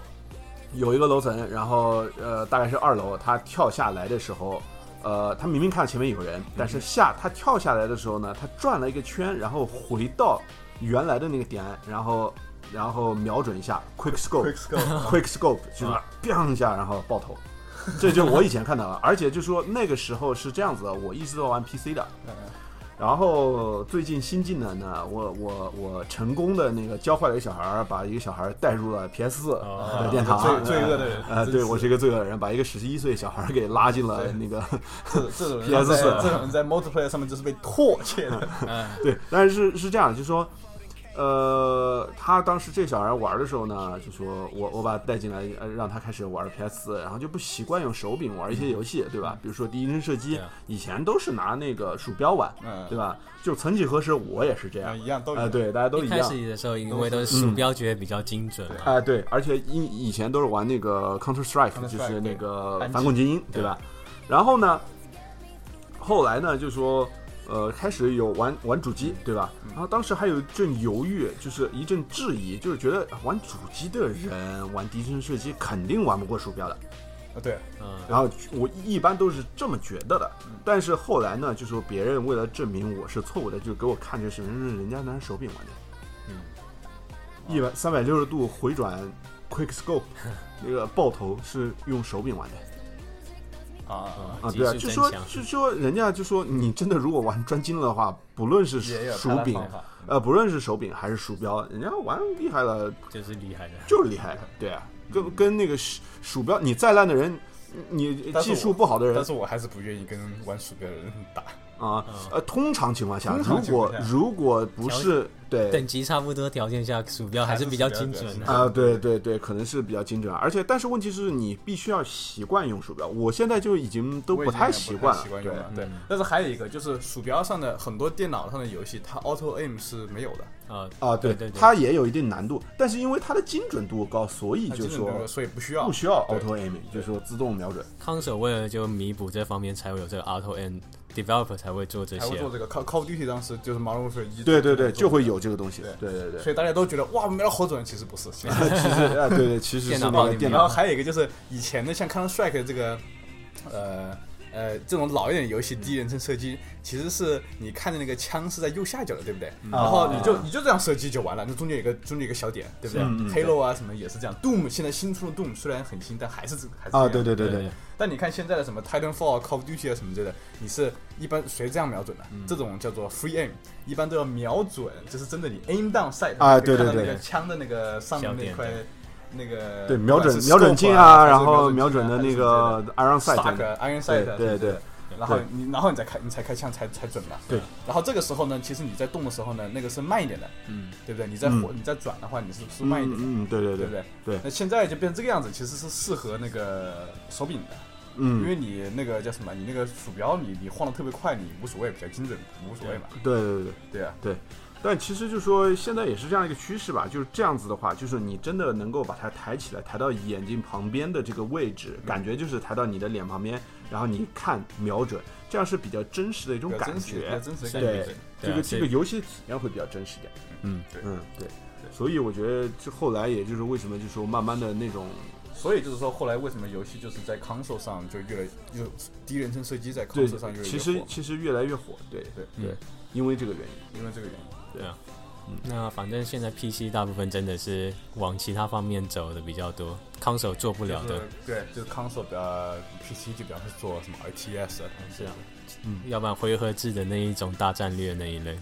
有一个楼层，然后呃大概是二楼，他跳下来的时候。呃，他明明看到前面有人，但是下他跳下来的时候呢，他转了一个圈，然后回到原来的那个点，然后然后瞄准一下，quick scope，Quick Scope，quick scope 就是砰一下，然后爆头。这就是我以前看到的，而且就说那个时候是这样子的，我一直都玩 PC 的。然后最近新进的呢，我我我成功的那个教坏了一个小孩儿，把一个小孩儿带入了 PS 四哦的殿堂。罪罪恶的人呃，对我是一个罪恶的人，把一个十一岁小孩儿给拉进了那个 这这种人 PS4 在这种人在 multiplayer 上面就是被唾弃的。对，但是是是这样，就是说，呃，他当时这小孩玩的时候呢，就说我我把他带进来，呃，让他开始玩 PS，然后就不习惯用手柄玩一些游戏，对吧？比如说第一人射击以前都是拿那个鼠标玩，嗯对吧？就曾几何时，我也是这样啊，，一样都一呃，样。对，大家都一样。始的时候，因为都是鼠标觉得比较精准嘛，哎、对，而且以以前都是玩那个 Counter Strike，就是那个反恐精英，对吧？然后呢，后来呢，就说呃，开始有玩玩主机，对吧？然后当时还有一阵犹豫，就是一阵质疑，就是觉得玩主机的人玩敌阵射击肯定玩不过鼠标的。啊对，嗯，然后我一般都是这么觉得的，但是后来呢，就说别人为了证明我是错误的，就给我看这视频，是人家拿手柄玩的，嗯，一百三百六十度回转 quick scope 那个爆头是用手柄玩的啊，啊，对啊，就说就说人家就说你真的如果玩专精了的话，不论是鼠柄呃，不论是手柄还是鼠标，人家玩厉害了就是厉害的。就是厉害，对啊，跟跟那个鼠鼠标你再烂的人，你技术不好的人但是我还是不愿意跟玩鼠标的人打。啊，呃，通常情况下，如果如果不是对。等级差不多条件下，鼠标还是比较精准的。啊，对对对，可能是比较精准，而且但是问题是你必须要习惯用鼠标，我现在就已经都不太习惯了，对习惯用了。对。嗯，但是还有一个就是鼠标上的很多电脑上的游戏，它 Auto Aim 是没有的。啊啊，对对，它也有一定难度，但是因为它的精准度高，所以就说所以不需要。不需要 auto aiming，就是说自动瞄准。康手为了就弥补这方面，才会有这个 Auto N developer 才会做这些才会做。这个 Call Call of Duty 当时就是 Modern Warfare 一，对对对，就会有这个东西。对对对对，所以大家都觉得哇，没有好准，其实不是。其实啊，对对，其实是电脑那个电然后脑。还有一个就是以前的像 Counter Strike 这个，呃呃这种老一点的游戏，第一人称射击其实是你看的那个枪是在右下角的，对不对？然后你就你就这样射击就完了，那中间有个中间有个小点，对不对？Halo 啊什么也是这样，Doom 现在新出的 Doom 虽然很新，但还是这还是这啊，对对对对对，但你看现在的什么 Titanfall 啊、Call of Duty 啊什么之类的，你是一般谁这样瞄准的？嗯。这种叫做 free aim，一般都要瞄准，就是真的你 aim down sight 啊对对对那个枪的那个上面那块那个对瞄准瞄准镜啊，然后瞄准的那个 iron sight，Stark Iron Sight，对对对，然后你然后你再开你才开枪才才准嘛。对。然后这个时候呢，其实你在动的时候呢，那个是慢一点的，嗯，对不对？你在嗯。火你在转的话，你是是慢一点的，嗯嗯，对对对。对不对？对那现在就变成这个样子，其实是适合那个手柄的，因嗯，为你那个叫什么，你那个鼠标你你晃的特别快，你无所谓，比较精准，无所谓嘛。对对对。对啊对，但其实就说现在也是这样一个趋势吧，就是这样子的话，就是你真的能够把它抬起来，抬到眼睛旁边的这个位置，感觉就是抬到你的脸旁边，然后你看瞄准，这样是比较真实的一种感觉。真实的感觉。对对这个这个游戏体验会比较真实一点。嗯，对嗯，对。所以我觉得这后来也就是为什么就说慢慢的那种所以就是说，后来为什么游戏就是在 console 上就越来越第一人称射击在 console 上越来越火？其实其实越来越火，对对对嗯，因为这个原因。因为这个原因。对啊。那反正现在 PC 大部分真的是往其他方面走的比较多，console 做不了的就是，对，就是 console 比较 PC 就比方是做什么 RTS 啊，这样啊，要不然回合制的那一种大战略那一类，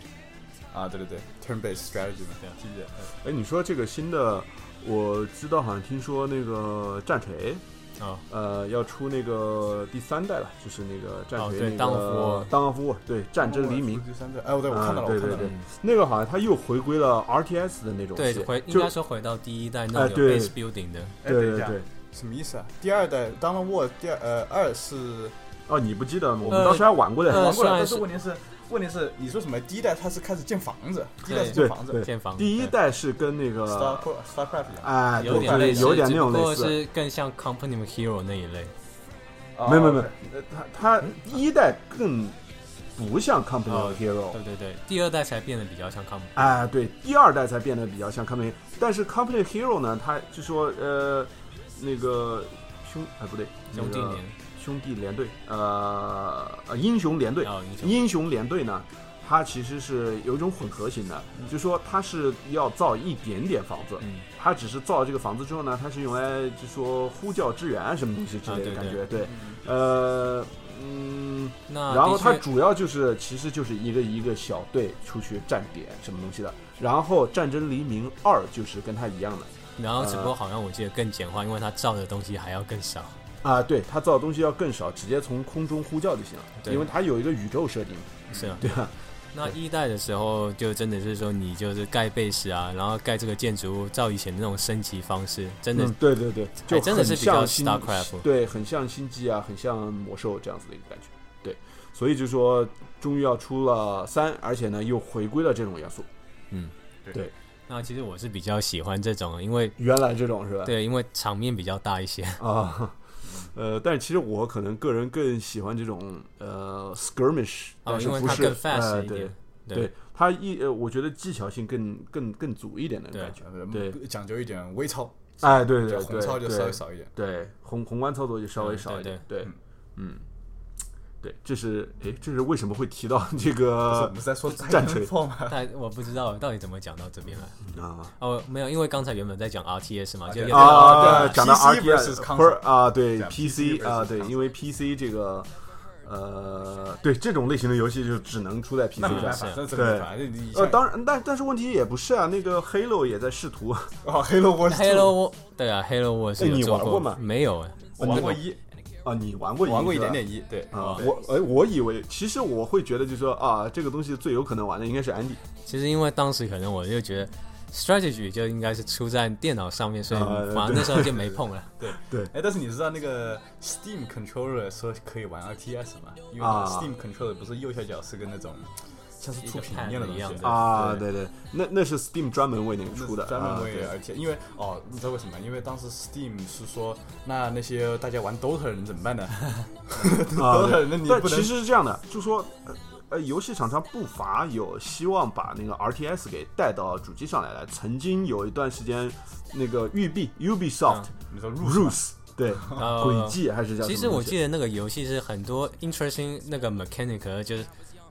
啊，对对对，turn based strategy 嘛，对啊记得。哎，你说这个新的，我知道好像听说那个战锤，啊，呃，要出那个第三代了，就是那个战锤那个 War 当 of War，对，战争黎明，第三代，哎，我对我啊看到了，我对对对看到了。那个好像它又回归了 RTS 的那种对，回应就该说回到第一代那种有哎对 base building 的，哎，等一下，对对对。什么意思啊？第二代 Dawn of War 第二呃二是哦，你不记得？我们呃当时还玩过的。呃玩过了，但是问题是问题是你说什么？第一代它是开始建房子，第一代是建房子对建房第一代是跟那个，Star Starcraft 一样。哎，对对有点类似，有点那种类似。是更像 Company of Hero 那一类。哦没有没有没有它第一代更不像 Company Hero，对对对，第二代才变得比较像 Company。哎，对，第二代才变得比较像 Company，但是 Company Hero 呢，它就说呃那个兄哎不对，兄弟连兄弟连队，呃呃英雄连队，哦英雄连队呢，它其实是有一种混合型的，就说它是要造一点点房子，嗯它只是造了这个房子之后呢，它是用来就说呼叫支援什么东西之类的感觉，对对，呃嗯。那然后它主要就是，其实就是一个一个小队出去站点什么东西的。然后《战争黎明二》就是跟它一样的然后只不过呃好像我记得更简化，因为它造的东西还要更少。啊，对，他造的东西要更少，直接从空中呼叫就行了，对因为它有一个宇宙设定，是啊，对吧？那一代的时候就真的是说你就是盖 base 啊，然后盖这个建筑物，照以前那种升级方式，真的嗯，对对对，就真的是比较像星 StarCraft 对，很像星际啊，很像魔兽这样子的一个感觉。对，所以就说终于要出了三，而且呢又回归了这种元素，嗯，对那其实我是比较喜欢这种，因为原来这种是吧？对，因为场面比较大一些。啊，呃，但是其实我可能个人更喜欢这种呃 skirmish，哦但是不是呃对一点对对，它一呃，我觉得技巧性更更更足一点的感觉。呃对讲究一点微操，哎，对对就对红操就稍微对少一点。对，宏宏观操作就稍微少一点。对对嗯，嗯，对，这是哎，这是为什么会提到 这个我们在说 战锤吗？但我不知道到底怎么讲到这边来。啊哦，没有，因为刚才原本在讲 RTS 嘛，就对有啊？对讲到 R T versus 不是啊？对 P PC 啊，对，因为 P C 这个呃，对这种类型的游戏就只能出在 PC 上。没办法，是这真没办法。这你呃，当然，但但是问题也不是啊，那个 Halo 也在试图，哦，Halo Wars Halo，对啊，Halo 我是哎你玩过吗没有玩过一，啊，你玩过玩过一点点一，对。啊，哦我哎，我以为其实我会觉得就是说啊，这个东西最有可能玩的应该是 Andy 其实因为当时可能我就觉得 strategy 就应该是出在电脑上面，所以啊反正那时候就没碰了。对对哎，但是你知道那个 Steam controller 说可以玩 RTS 吗？因为啊 Steam controller 不是右下角是个那种像是触屏一样的啊，对对对，那那是 Steam 专门为那个出的，专门为而且因为哦，你知道为什么？因为当时 Steam 是说，那那些大家玩 DOTA 的人怎么办呢 啊，？DOTA 对 那你不能但其实是这样的，就说呃呃，游戏厂商不乏有希望把那个 RTS 给带到主机上来的。曾经有一段时间，那个育碧 Ubisoft 你说 Ruse 对呃轨迹还是叫？其实我记得那个游戏是很多 interesting 那个 mechanic，就是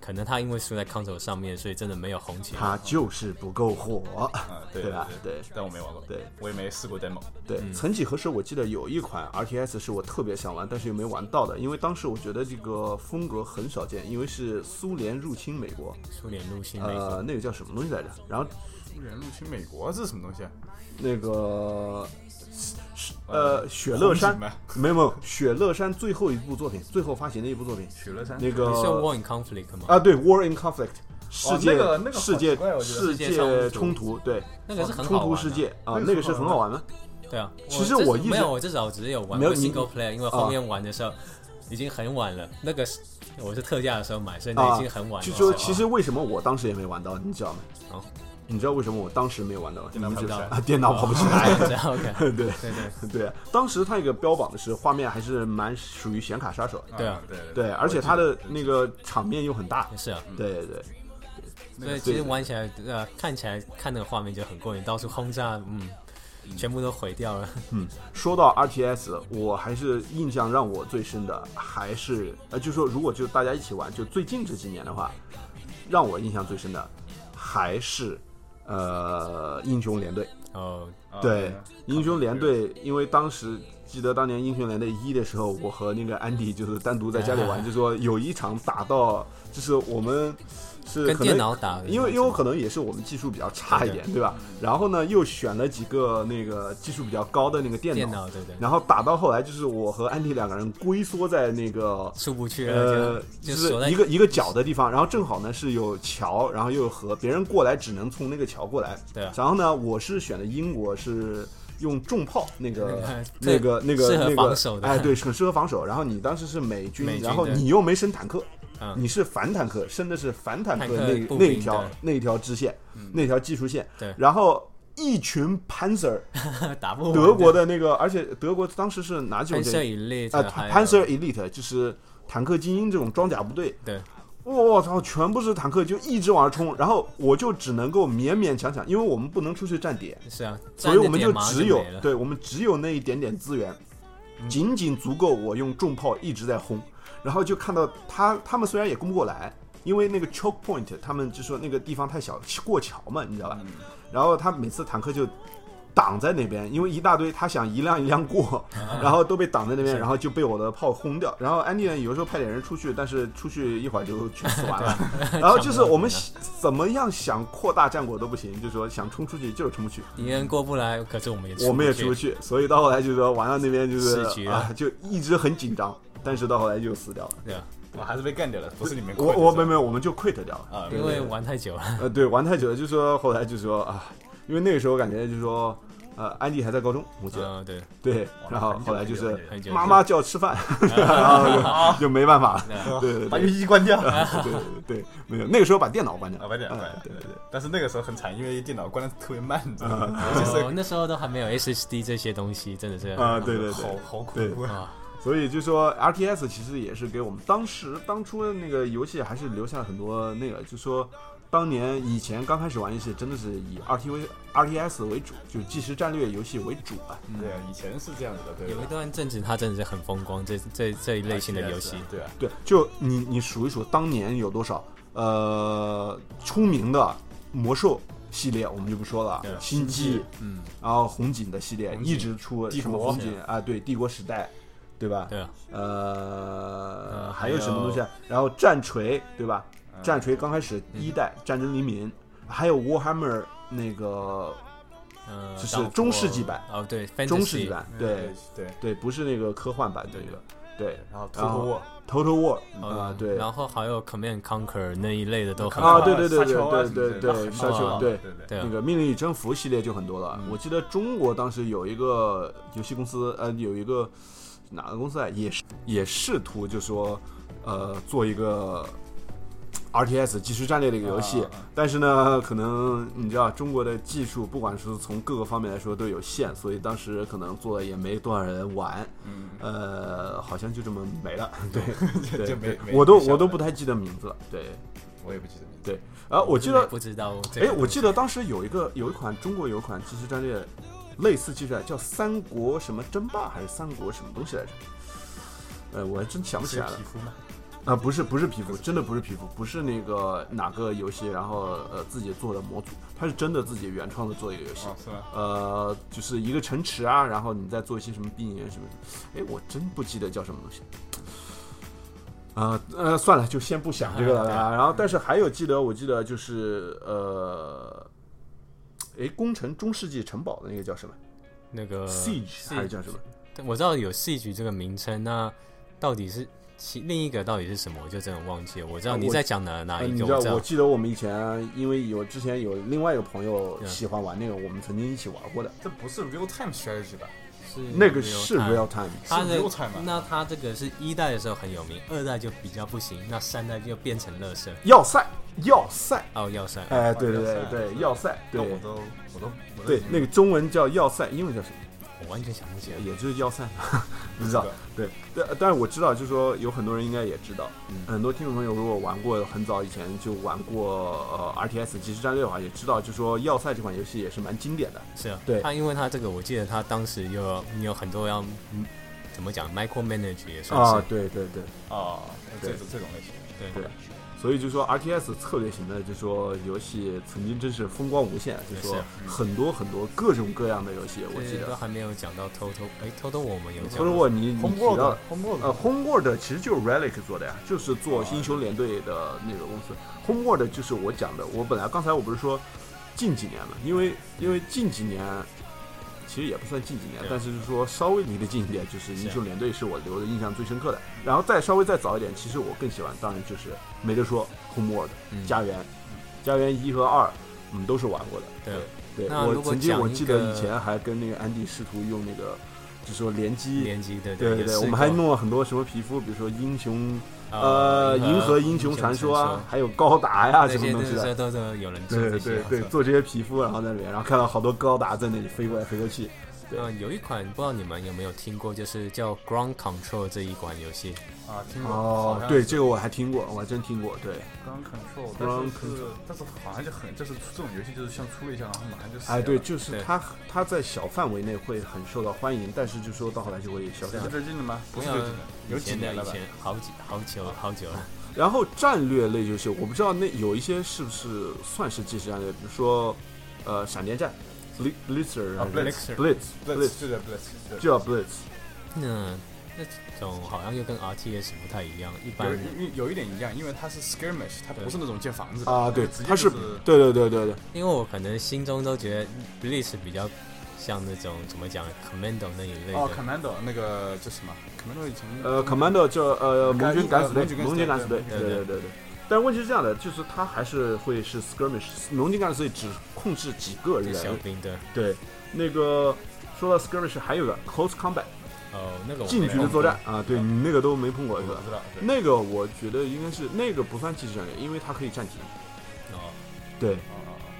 可能他因为输在 console 上面，所以真的没有红起来。他就是不够火，啊，对对吧对对但我没玩过，对我也没试过 demo。对，曾几何时，我记得有一款 RTS 是我特别想玩，但是又没玩到的，因为当时我觉得这个风格很少见，因为是苏联入侵美国，苏联入侵美国，呃，那个叫什么东西来着？然后苏联入侵美国，这是什么东西啊？那个是呃雪乐山没有没有雪乐山最后一部作品，最后发行的一部作品，雪乐山那你是个 War in Conflict 吗？啊对 War in Conflict。世界、那个那个世界世世界界冲冲突，对那个是很冲突好玩的世界啊，那个是很好玩的。对啊，其实我一直没有，我至少只是有玩过没有 single player，因为后面玩的时候已经很晚了。那个是我是特价的时候买，所以已经很晚了。就说其实为什么我当时也没玩到，你知道吗？哦你知道为什么我当时没有玩到？电脑你们知跑不起来道啊？电脑跑不起来。对 对对对，当时它一个标榜的是画面还是蛮属于显卡杀手，对啊对对，而且它的那个场面又很大，是啊。对对对。所以其实玩起来呃看起来看那个画面就很过瘾，到处轰炸，嗯，全部都毁掉了。嗯说到 RTS，我还是印象让我最深的还是呃，就说如果就大家一起玩，就最近这几年的话，让我印象最深的还是呃英雄联队。哦，啊对，英雄联队，因为当时记得当年英雄联队一的时候，我和那个安迪就是单独在家里玩，就说有一场打到，就是我们是跟电可能脑打，因为因为可能也是我们技术比较差一点，对吧？然后呢，又选了几个那个技术比较高的那个电电脑，对对？然后打到后来就是我和安迪两个人龟缩在那个。出不去，呃，就是一个一个角的地方，然后正好呢是有桥，然后又有河，别人过来只能从那个桥过来。然后呢，我是选的英国是用重炮那个那那个那个那个哎，对，很适合防守。然后你当时是美军，美军然后你又没升坦克，嗯。你是反坦克，升的是反坦克那那一条那一条支线，那条技术线。对。然后一群 Panzer，打不德国的那个，而且德国当时是哪种？Panzer Elite，Panzer Elite 就是坦克精英这种装甲部队。对。我操，全部是坦克，就一直往上冲，然后我就只能够勉勉强强，因为我们不能出去站点，是啊，所以我们站着点马上只有对我们只有那一点点资源，仅仅足够我用重炮一直在轰，然后就看到他他们虽然也攻不过来，因为那个 choke point 他们就说那个地方太小，过桥嘛，你知道吧？然后他每次坦克就挡在那边，因为一大堆，他想一辆一辆过，然后都被挡在那边，然后就被我的炮轰掉。然后安迪呢，有时候派点人出去，但是出去一会儿就全死完了。然后就是我们怎么样想扩大战果都不行，就是说想冲出去就是冲不去。敌人过不来，可是我们也我们也出出不去，所以到后来就是说玩到那边就是啊，就一直很紧张，但是到后来就死掉了。对啊，我还是被干掉了，不是你们我我没没有，我们就 quit 掉了。啊，因为玩太久了，呃，对，玩太久了，就说后来就说啊，因为那个时候感觉就是说，呃，安迪还在高中，我记得，嗯对，对，然后后来就是妈妈叫吃饭，然后就就没办法了。对对把游戏关掉。对对对，没有，那个时候把电脑关掉啊，，把电脑关嗯掉。对对对。但是那个时候很惨，因为电脑关的特别慢，你知道嗯吗？尤其是哦，那时候都还没有 SSD 这些东西，真的是啊，对对好对，好苦对啊。啊，所以就说 RTS 其实也是给我们当时当初的那个游戏还是留下了很多那个，就说当年以前刚开始玩游戏，真的是以 RTV RTS 为主，就即时战略游戏为主吧。对啊，以前是这样子的，对吧。有一段阵子它真的是很风光，这这这一类型的游戏，对啊，对，就你你数一数，当年有多少呃出名的魔兽系列，我们就不说了对，星际，嗯，然后红警的系列一直出什么帝国红警啊，对，帝国时代，对吧？对啊，呃，呃还有什么东西啊？然后战锤，对吧？嗯。战锤刚开始一代战争黎明，还有 Warhammer 那个呃，就是中世纪版。哦，对，中世纪版，对。对。对。不是那个科幻版对。那个，对。然后 Total War Total War 哦啊，对。然后还有 Command Conquer 那一类的都很啊，好。对对对对对对对，沙丘对。对对。那个《命令与征服》系列就很多了。嗯。我记得中国当时有一个游戏公司，呃，有一个哪个公司啊，也是也试图就说，呃，做一个 RTS 即时战略的一个游戏，但是呢，可能你知道中国的技术，不管是从各个方面来说都有限，所以当时可能做的也没多少人玩，嗯，呃，好像就这么没了。对，对就没没我都我都不太记得名字了。对我也不记得名字。对，啊，我记得不知道这哎，我记得当时有一个有一款中国有一款即时战略，类似即时战略叫《三国什么争霸》还是《三国什么东西来着？呃，我还真想不起来了皮。肤吗？啊，不是不是皮肤，真的不是皮肤，不是那个哪个游戏，然后呃自己做的模组，它是真的自己原创的做一个游戏。哦，是吗？呃，就是一个城池啊，然后你再做一些什么兵营什么的。哎，我真不记得叫什么东西。呃呃，算了，就先不想这个了啊。然后，但是还有记得，我记得就是呃，哎，攻城中世纪城堡的那个叫什么那个？Siege 还是叫什么？我知道有 Siege 这个名称，那到底是其另一个到底是什么？我就真的忘记了。我知道你在讲哪哪呃，一个，你知道，我知道我记得我们以前因为有之前有另外一个朋友嗯喜欢玩那个，我们曾经一起玩过的。这不是 real time strategy 吧？是那个是 real time，它的是 real time 啊那它这个是一代的时候很有名，二代就比较不行，那三代就变成乐色。要塞，要塞，哦，要塞，哎，对对对对，要塞，对。那我都我都对那个中文叫要塞，英文叫什么？我完全想不起来。也就是要塞，不知道。对，但但是我知道，就是说有很多人应该也知道，嗯。很多听众朋友如果玩过很早以前就玩过呃 RTS 即时战略的话，也知道，就是说要塞这款游戏也是蛮经典的。是啊，对。它因为它这个，我记得它当时有你有很多要嗯怎么讲 micro manage 也算是，啊，对对对。啊，这对种这种类型，对。对，所以就说 RTS 策略型的，就说游戏曾经真是风光无限，就说很多很多各种各样的游戏，我记这都得。还没有讲到偷偷，哎，偷偷我们有讲或者我你你 Home 提到 World Home 呃 World，Homeworld 其实就是 Relic 做的呀，就是做英雄联队的那个公司。Homeworld 就是我讲的，我本来刚才我不是说近几年嘛，因为因为近几年其实也不算近几年，但是就是说稍微离得近一点，就是英雄联队是我留的印象最深刻的。然后再稍微再早一点，其实我更喜欢，当然就是没得说 Homeworld 嗯家园，家园一和二，我们都是玩过的。对对我曾经我记得以前还跟那个安迪试图用那个，就是说联机。联机的，对对对，我们还弄了很多什么皮肤，比如说英雄呃呃，银河英雄传说啊，还有高达呀、什么东西的。是都有人做对对。对，做这些皮肤，然后在里面，然后看到好多高达在那里飞过来飞过去。对嗯，有一款不知道你们有没有听过，就是叫 Ground Control 这一款游戏。啊，听过哦对，这个我还听过，我还真听过。对，Ground Control，Ground 但是是但是好像就很就是这种游戏就是像出了一下，然后马上就死哎，对，就是它它在小范围内会很受到欢迎，但是就说到后来就会消失这。是最近的吗？不是有最近的，有以前的几年了吧？以前好几好久好久了。然后战略类游戏，我不知道那有一些是不是算是即时战略，比如说呃闪电战 Blitzer 啊还是 Blitzer Blitz Blitz Blitz 就叫 Blitz，对就叫 Blitz。那那种好像又跟 RTS 不太一样，一般有有有一点一样，因为它是 skirmish，它不是那种建房子的啊，对它就是对对对对对，因为我可能心中都觉得 Blitz 比较像那种怎么讲 Commando 那一类哦的。，Commando 那个叫什么？Commando 以前呃，Commando 叫呃盟军敢死队盟军，敢死队对对对对。但问题是这样的，就是它还是会是 skirmish，农军敢死队只控制几个人。兵的对，那个说到 skirmish，还有个 close combat，哦，那个我近距离没碰过作战啊，对你那个都没碰过是吧？那个我觉得应该是那个不算即时战略，因为它可以暂停。哦，对，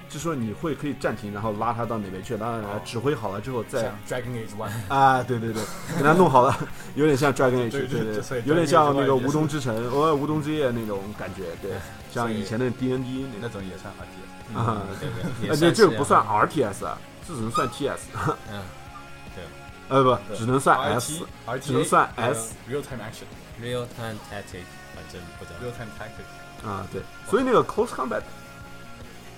就说你会可以暂停，然后拉他到哪边去，当然哦指挥好了之后哦，再 Dragon Age One，啊，对对对，给他弄好了，有点像 Dragon Age，对对对有点像那个无冬之城，呃，无冬之夜那种感觉，对，像以前的 D N D 那那种也算 RTS。啊嗯对对，也呃，这这个不算啊。R T S 啊，这只能算 T S，嗯 呃不，只能算 S，只能算呃 S Real Time Action，Real Time Tactic，反正不知道。Real Time Tactics。啊，对，所以那个 Close Combat，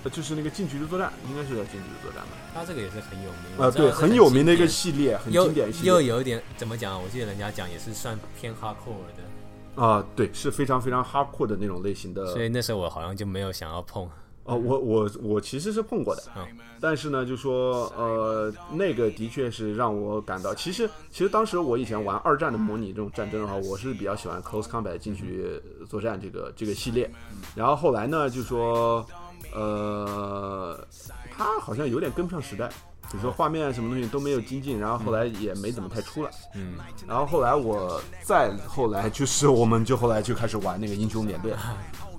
呃就是那个近距的作战，应该是叫近距的作战吧？他这个也是很有名啊，对，很有名的一个系列，很经典的系列又有一点怎么讲？我记得人家讲也是算偏 hardcore 的，啊，对，是非常非常 hardcore 的那种类型的所以那时候我好像就没有想要碰。哦，我我我其实是碰过的，嗯但是呢，就说呃，那个的确是让我感到，其实其实当时我以前玩二战的模拟这种战争的话，我是比较喜欢 close combat 近距离作战这个这个系列，然后后来呢，就说呃，它好像有点跟不上时代。比如说画面什么东西都没有精进，然后后来也没怎么太出来。嗯，然后后来我再后来就是我们就后来就开始玩那个英雄联队，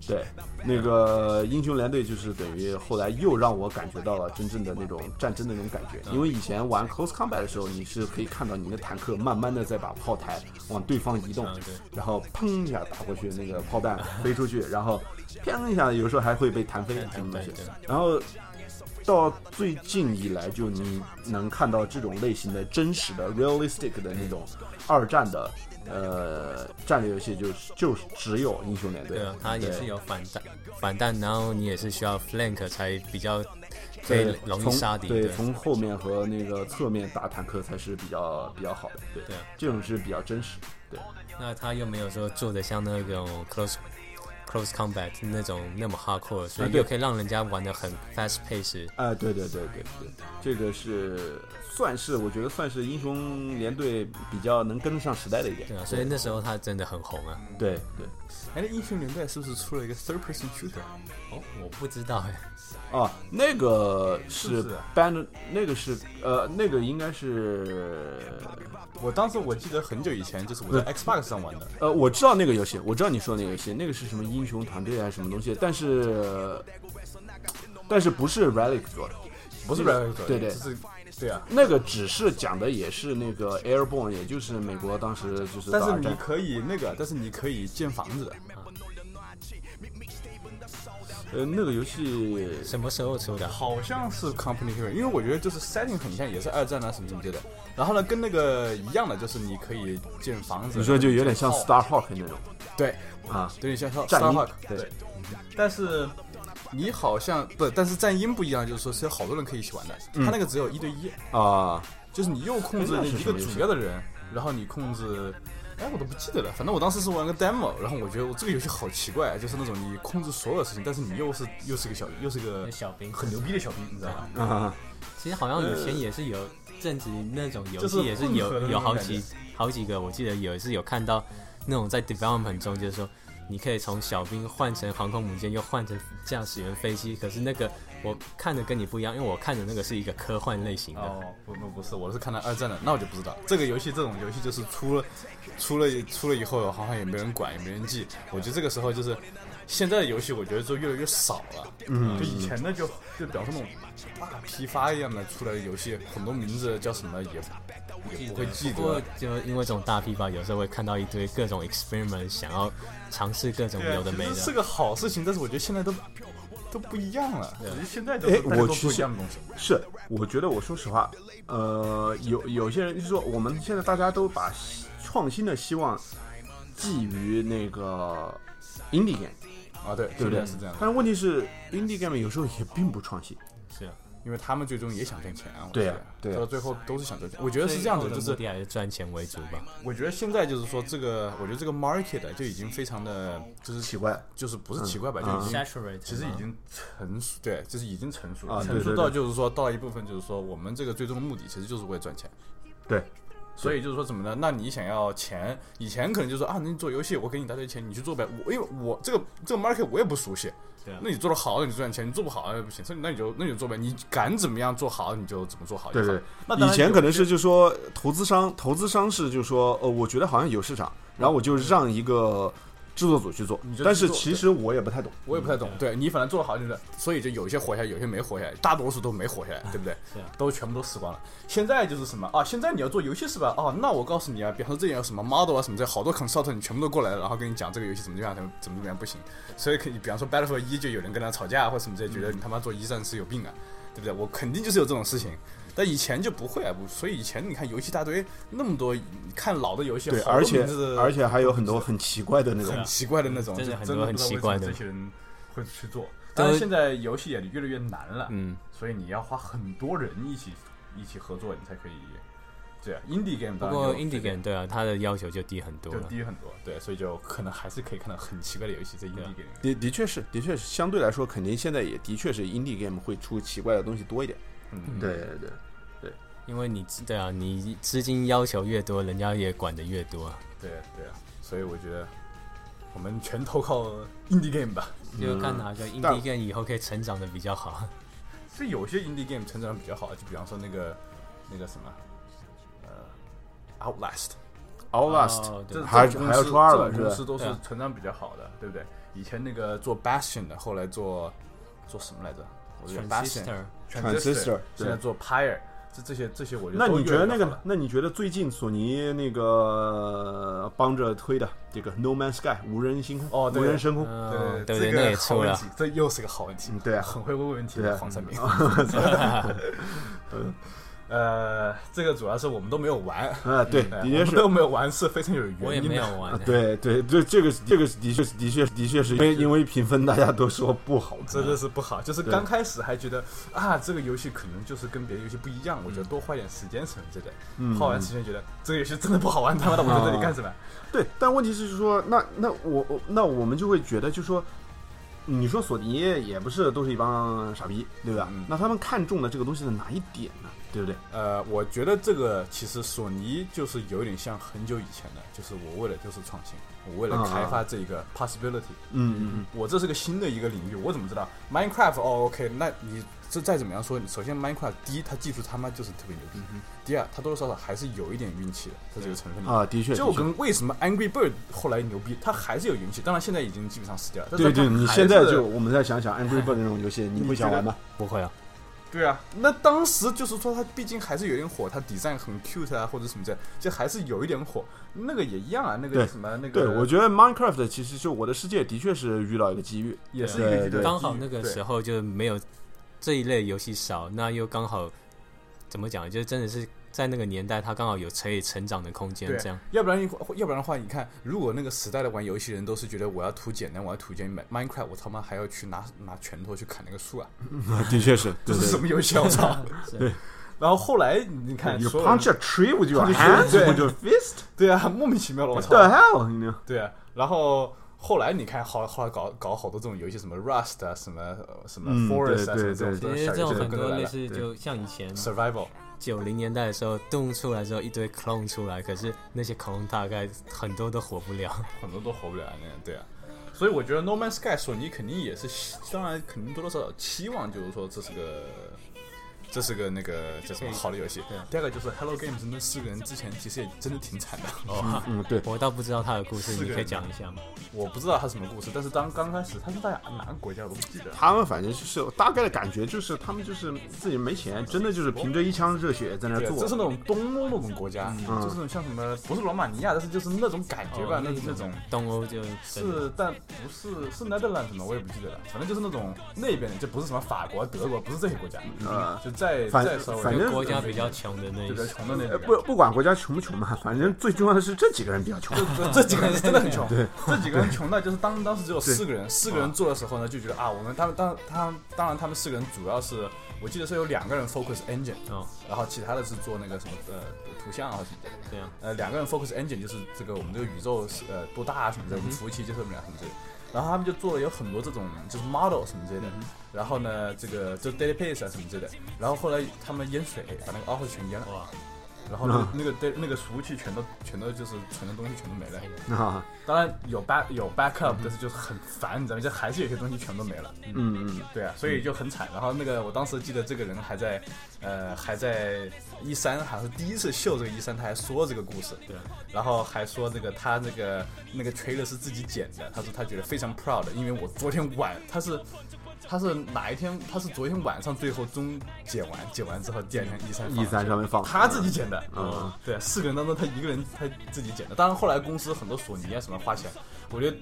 对，那个英雄联队就是等于后来又让我感觉到了真正的那种战争的那种感觉，因为以前玩 close combat 的时候，你是可以看到你的坦克慢慢的在把炮台往对方移动然后砰一下打过去，那个炮弹飞出去，然后砰一下有时候还会被弹飞什么东西然后。到最近以来，就你能看到这种类型的真实的 realistic 的那种二战的呃战略游戏，就是就是只有英雄联队。对啊，它也是有反弹，反弹，然后你也是需要 flank 才比较可以对容易杀敌。对，从后面和那个侧面打坦克才是比较比较好的。对，对啊这种是比较真实。对，那他又没有说做的像那种 close close combat 那种那么 hardcore，所以又可以让人家玩的很 fast pace。啊，对对对对对，这个是算是我觉得算是英雄联队比较能跟得上时代的一点。对啊，所以那时候他真的很红啊。对对哎，那英雄联队是不是出了一个 third person shooter？哦，我不知道哎。哦，那个是是不是 ban，那个是呃，那个应该是我当时我记得很久以前，就是我在 Xbox 上玩的，呃，我知道那个游戏，我知道你说的那个游戏，那个是什么英雄团队还是什么东西，但是但是不是 Relic 做的，不是 Relic 做的对对就是对啊。那个只是讲的也是那个 Airborne，也就是美国当时就是但是你可以那个，但是你可以建房子的，呃那个游戏什么时候出的？好像是 Company Hero，因为我觉得就是 setting 很像，也是二战啊什么什么之类的。然后呢，跟那个一样的，就是你可以建房子。你说就有点像 Starhawk 那种对，啊，有点像像战鹰 Starhawk 对对。但是你好像不，但是战鹰不一样，就是说是有好多人可以一起玩的。嗯他那个只有一对一，啊，就是你又控制哎那是一个主要的人，然后你控制。哎，我都不记得了。反正我当时是玩个 demo，然后我觉得我这个游戏好奇怪，就是那种你控制所有事情，但是你又是又是个小又是个小兵很牛逼的小兵，你知道吧？啊其实好像以前也是有阵子那种游就是戏也是混合的有那种感有好几好几个，我记得有一次有看到那种在 development 中，就是说你可以从小兵换成航空母舰，又换成驾驶员飞机。可是那个我看的跟你不一样，因为我看的那个是一个科幻类型的。哦，不不不是，我是看到二战的，那我就不知道。这个游戏这种游戏就是出了，出了出了以后，好像也没人管，也没人记。我觉得这个时候就是现在的游戏，我觉得就越来越少了。嗯，就以前的就就比方说那种大批发一样的出来的游戏，很多名字叫什么也也不会记得。就因为这种大批发，有时候会看到一堆各种 experiment，想要尝试各种有的没的。是个好事情，但是我觉得现在都都不一样了。我觉得现在都我其实样的东西。是，我觉得我说实话，呃，有有些人就是说，我们现在大家都把创新的希望寄于那个 indie game，啊，对，对不对？是这样的。但是问题是，indie game 有时候也并不创新。是啊，因为他们最终也想挣钱啊。我对得到最后都是想挣钱。我觉得是这样子，就是还是赚钱为主吧。我觉得现在就是说这个，我觉得这个 market 就已经非常的就是奇怪，就是不是奇怪吧，嗯就已经其实已经成熟，对，就是已经成熟了，啊成熟到就是说到一部分就是说我们这个最终的目的其实就是为了赚钱。对，所以就是说怎么呢？那你想要钱，以前可能就说啊，那你做游戏，我给你一大堆钱，你去做呗。我因为我这个这个 market 我也不熟悉，对啊那你做的好，你赚钱；你做不好，那不行。所以那你就那你就做呗。你敢怎么样做好，你就怎么做好。对对。那以前可能是就说投资商，投资商是就说，呃，我觉得好像有市场，然后我就让一个制作组去做你就，但是其实我也不太懂。我也不太懂，对你反正做的好就是，所以就有一些活下来，有些没活下来，大多数都没活下来，对不对？对啊都全部都死光了。现在就是什么啊？现在你要做游戏是吧？哦，那我告诉你啊，比方说这里有什么 model 啊什么这，好多 consultant 你全部都过来了，然后跟你讲这个游戏怎么怎么样，怎么怎么怎么样不行。所以可以，比方说 Battlefield 一就有人跟他吵架或什么之类，觉得你他妈做一战是有病啊，对不对？我肯定就是有这种事情。但以前就不会啊，不，所以以前你看游戏大堆那么多，看老的游戏，对，而且而且还有很多很奇怪的那种很奇怪的那种，真的很奇怪的这些人会去做。但是现在游戏也越来越难了，嗯，所以你要花很多人一起一起合作，你才可以对啊。Indie game 不过 indie game 对啊，它的要求就低很多就了。低很多，对，所以就可能还是可以看到很奇怪的游戏在 indie game 里面。的的确是，的确是，相对来说，肯定现在也的确是 indie game 会出奇怪的东西多一点。嗯，对对对，因为你对啊，你资金要求越多，人家也管的越多啊。对对啊，所以我觉得我们全投靠 indie game 吧。就看哪个 indie game 以后可以成长的比较好。是有些 indie game 成长比较好，就比方说那个那个什么，呃，Outlast。Outlast，、哦对这还这公司还要出二了公司都是成长比较好的，对不对？以前那个做 Bastion 的，后来做做什么来着？我记得 Bastion Transistor 现在做 Pyre，这这些这些我觉得那你觉得那个？那你觉得最近索尼那个帮着推的这个 No Man's Sky 无人星空，哦无人深空，嗯，对对，这个好问题。，这又是个好问题嗯，对啊。很会问问题的黄三明。呃，这个主要是我们都没有玩，啊，对，哎 的确是都没有玩是非常有原因的。我也没有玩啊，。对对对，这个这个的确的确的确是因为因为评分大家都说不好，真的是不好，就是刚开始还觉得啊，这个游戏可能就是跟别的游戏不一样，我觉得多花点时间什么之类的。嗯花完时间觉得这个游戏真的不好玩，他妈的我在这里干什么？对，但问题是说，那那我我那我们就会觉得，就说，你说索尼也不是都是一帮傻逼，对吧？嗯那他们看中的这个东西的哪一点呢？对不对？呃，我觉得这个其实索尼就是有点像很久以前的，就是我为了就是创新，我为了啊开发这一个 possibility，嗯嗯嗯我这是个新的一个领域，我怎么知道 Minecraft？哦，OK，那你这再怎么样说，你首先 Minecraft 第一，它技术他妈就是特别牛逼；第二，它多多少少还是有一点运气的，在这个成分里嗯。啊，的确，就跟为什么 Angry Bird 后来牛逼，它还是有运气，当然现在已经基本上死掉了。对对，你现在就我们再想想 Angry Bird 那种游戏，你会想玩吗？不会啊，对啊，那当时就是说它毕竟还是有点火，它 design 很 cute 啊，或者什么这，就还是有一点火。那个也一样啊，那个什么那个，对，我觉得 Minecraft 其实就我的世界的确是遇到一个机遇，也是一个对。刚好那个时候就没有这一类游戏少，那又刚好怎么讲，就真的是在那个年代，他刚好有可以成长的空间，这样。要不然要不然的话，你看，如果那个时代的玩游戏人都是觉得我要图简单，我要图简单，Minecraft 我他妈还要去拿拿拳头去砍那个树啊，的确是，这是什么游戏啊？我操！对。然后后来你看有 punch a tree with your hands, tree，对。with your fist, 对啊，莫名其妙了，我操。知道对啊，然后后来你看，好后来搞搞好多这种游戏，什么 Rust 啊，什么呃什么嗯 Forest 啊，对什么这种对其实这种很多类类似，就像以前 Survival，九零年代的时候，动出来之后一堆克隆出来，可是那些克隆大概很多都活不了。很多都活不了那样，对啊。所以我觉得 No Man's Sky 索尼肯定也是，当然肯定多多少少期望，就是说这是个。这是个那个叫什么好的游戏。第二个就是 Hello Games 那四个人之前其实也真的挺惨的。哦，嗯，对，我倒不知道他的故事，你可以讲一下吗？我不知道他什么故事，但是当刚开始他是在哪个国家我都不记得。他们反正就是大概的感觉就是他们就是自己没钱，真的就是凭着一腔热血在那，做。这是那种东欧那种国家，嗯就是那种像什么，不是罗马尼亚，但是就是那种感觉吧，哦那那种东欧就是，但不是是 Netherlands 吗？我也不记得了，反正就是那种那边的，就不是什么法国、德国，不是这些国家，嗯就再反再稍微反正国家比较穷的那就比较穷的那。不不管国家穷不穷嘛，反正最重要的是这几个人比较穷。这这几个人是真的很穷，对这几个人穷到就是当当时只有四个人，四个人做的时候呢，就觉得啊，我们他们当他当然他们四个人主要是，我记得是有两个人 focus engine，哦，然后其他的是做那个什么呃图像啊什么的。对啊。呃，两个人 focus engine 就是这个我们这个宇宙是呃多大啊什么的，我们服务器接受不了什么之类的。然后他们就做了有很多这种就是 model 什么之类的。然后呢，这个就 database 啊什么之类的。然后后来他们淹水，把那个 office 全淹了。哇，然后那个那个 da- 那个服务器全都全都就是存的东西全都没了。啊，当然有 back 有 backup，但是就是很烦，你知道吗？就还是有些东西全都没了。嗯嗯，对啊，所以就很惨。然后那个我当时记得这个人还在，呃，还在一三，好像是第一次秀这个一三，他还说这个故事，对，然后还说这个他那个那个 trailer 是自己剪的，他说他觉得非常 proud，因为我昨天晚他是。他是哪一天？他是昨天晚上最后终剪完，剪完之后第二天一三一三上面放他自己剪的，嗯，对，四个人当中他一个人他自己剪的。当然后来公司很多索尼啊什么花钱，我觉得，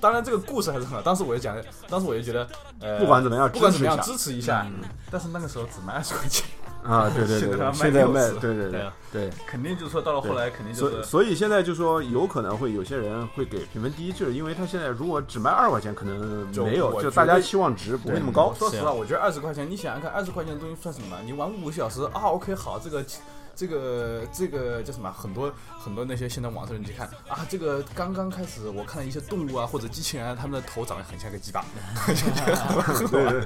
当然这个故事还是很好。当时我就讲，当时我就觉得，呃，不管怎么样不管怎么样支持支持一下，但是那个时候只卖二十块钱，啊，对对对对，现在他卖现在卖，60对对对对肯定就是说到了后来肯定就是。所以现在就说有可能会有些人会给评分低，就是因为他现在如果只卖二块钱，可能没有，就大家期望值不会那么高。说实话，我觉得二十块钱，你想想看，二十块钱的东西算什么？你玩五个小时啊，OK，好，这个。这个这个叫什么？很多很多那些现在网上你去看啊，这个刚刚开始，我看了一些动物啊或者机器人啊，他们的头长得很像个鸡巴，就觉得很很好玩。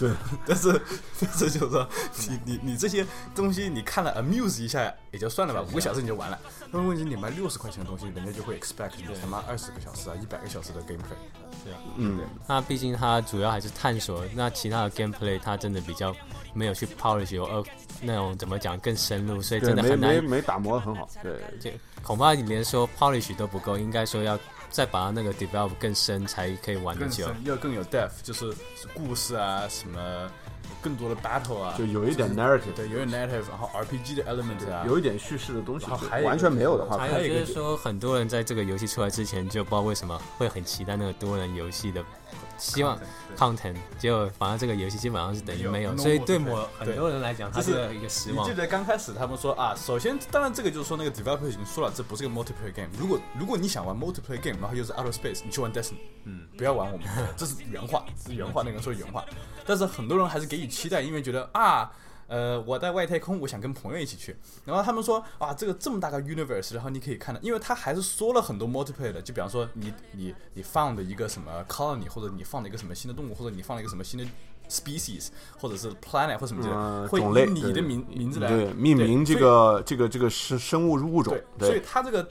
对但是 但是就是说，你你你这些东西你看了 amuse 一下也就算了吧，五个小时你就完了。但是问题你卖六十块钱的东西，人家就会 expect 你他妈二十个小时啊，一百个小时的 gameplay。嗯，那毕竟它主要还是探索，那其他的 gameplay 它真的比较没有去 polish 有呃那种怎么讲更深入，所以，真的很难。没没没打磨得很好。对，这恐怕你连说 polish 都不够，应该说要再把它那个 develop 更深才可以玩得久。要更有 depth，就是故事啊什么更多的 battle 啊，就有一点 narrative，对，有点 narrative，然后 RPG 的 element 啊，有一点叙事的东西然后还有完全没有的话，还还有一个有就是说，很多人在这个游戏出来之前就不知道为什么会很期待那个多人游戏的，希望 content，结果反正这个游戏基本上是等于没有，所以对某很多人来讲，它就是是一个失望你记。得刚开始他们说啊，首先当然这个就是说那个 developer 已经说了，这不是个 multiplayer game。如果如果你想玩 multiplayer game，然后又是 outer space，你去玩 Destiny，嗯，不要玩我们，这是原话，是原话，那个人说的原话。但是很多人还是给予期待，因为觉得啊。呃，我在外太空，我想跟朋友一起去。然后他们说啊，这个这么大个 universe，然后你可以看到，因为他还是说了很多 multiplayer 的，就比方说你你你放的一个什么 colony，或者你放了一个什么新的动物，或者你放了一个什么新的 species，或者是 planet 或什么之类的，嗯，会以你的名名字来对命名这个这个这个是生物物种对，所以它这个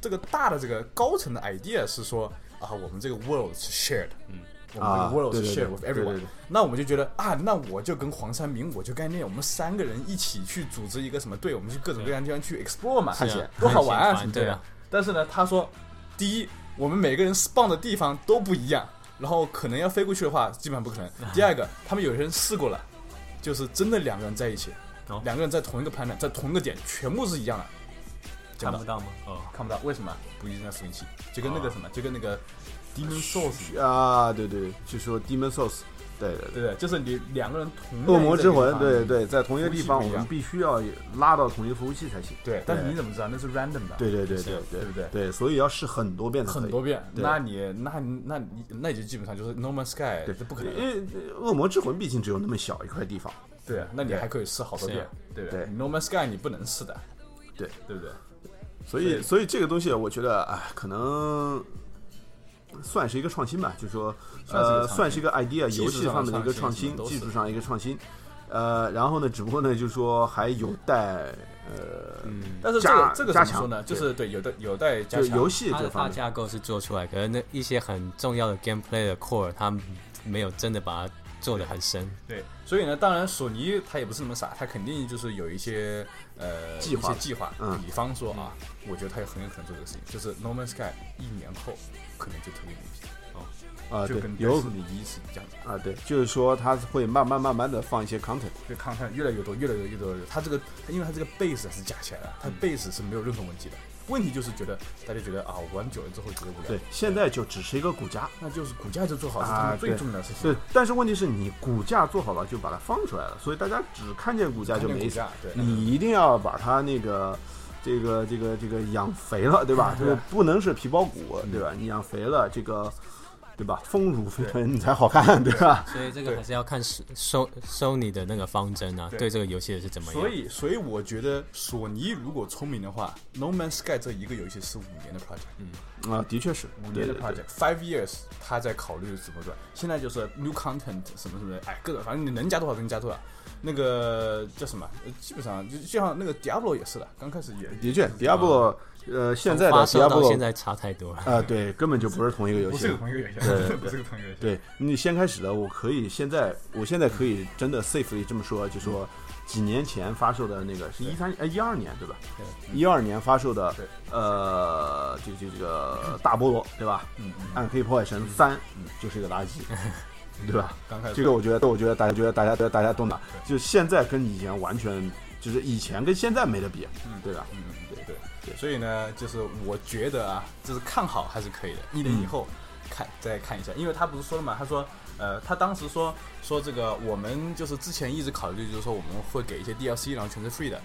这个大的这个高层的 idea 是说啊，我们这个 world 是 shared，嗯，我们这啊个 world 是对对 shared with everyone。那我们就觉得啊，那我就跟黄山明，我就概念，我们三个人一起去组织一个什么队，我们去各种各样的地方去 explore 嘛，是啊 多好玩啊，什么之类的对啊。但是呢，他说，第一，我们每个人 spawn 的地方都不一样，然后可能要飞过去的话，基本上不可能。第二个，他们有些人试过了，就是真的两个人在一起，哦两个人在同一个 planet，在同一个点，全部是一样的，见不到，看不到吗？哦，看不到，为什么？不一定在服务器，就跟那个什么，就跟那个 Demon 样。啊，对对，就说 Demon Souls，对对对。就是你两个人同恶魔之魂，对对，在同一个地方，我们必须要拉到同一个服务器才行。对，但是你怎么知道那是 random 的？对对对对对对不对？对，所以要试很多遍才很多遍，那你那你那你那你就基本上就是 No Man's Sky，对这不可能因。为恶魔之魂毕竟只有那么小一块地方。对啊，那你还可以试好多遍对不对 No Man's Sky 你不能试的，对对不对？所以，所以这个东西，我觉得，哎，可能算是一个创新吧，就是说，呃，算是一个 idea 游戏方面的一个创新技术上一个创新。呃，然后呢，只不过呢，就是说还有待呃，但是这个这个怎么说呢？就是对，有的有待加强。就游戏的这方面，架构是做出来，可是那一些很重要的 gameplay 的 core，它没有真的把它做的很深。对，所以呢，当然索尼它也不是那么傻，它肯定就是有一些呃计划计划。嗯比方说啊，我觉得它也很有可能做这个事情，就是 No Man's Sky 一年后可能就特别牛逼啊，对有 Destiny 一是这样子。啊，对，就是说它会慢慢慢慢的放一些 content，就看看越来越多，越来越多，它这个，因为它这个 base 是加起来的，它 base 是没有任何问题的。问题就是觉得大家觉得啊，玩久了之后觉得无聊。对，现在就只是一个骨架，那就是骨架就做好是他啊们最重要的事情。对，但是问题是你骨架做好了就把它放出来了，所以大家只看见骨架就没意思，对，你一定要把它那个。这个这个这个养肥了，对吧？这个不能是皮包骨，对吧？你养肥了，这个，对吧？丰乳肥臀你才好看，对吧？所以这个还是要看收收收你的那个方针啊，对对这个游戏的是怎么样。所以，所以我觉得索尼如果聪明的话，《No Man's Sky》这一个游戏是五年的 project，啊，的确是五年的 project，five years，他在考虑怎么转。现在就是 new content 什么什么的，哎，各种反正你能加多少给你加多少。那个叫什么？呃基本上就就像那个 Diablo 也是的，刚开始也的确，Diablo，呃，现在的 Diablo 现在差太多了。啊，对，根本就不是同一个游戏不是。同一个游戏，对对不是个同一个游戏。对 你先开始的，我可以现在，我现在可以真的 safely 这么说，就说几年前发售的那个是一三呃一二年对吧？一二年发售的，呃，这这这个大菠萝对吧？嗯嗯，暗黑破坏神三就是一个垃圾，对吧？刚开始。这个我觉得，我觉得大家觉得大家大家都拿，就现在跟以前完全就是以前跟现在没得比，对吧？嗯，对对。对，所以呢，就是我觉得啊，就是看好还是可以的，一年以后看、再看一下，因为他不是说了嘛，他说，呃，他当时说说这个我们就是之前一直考虑，就是说我们会给一些 DLC，然后全是 free 的，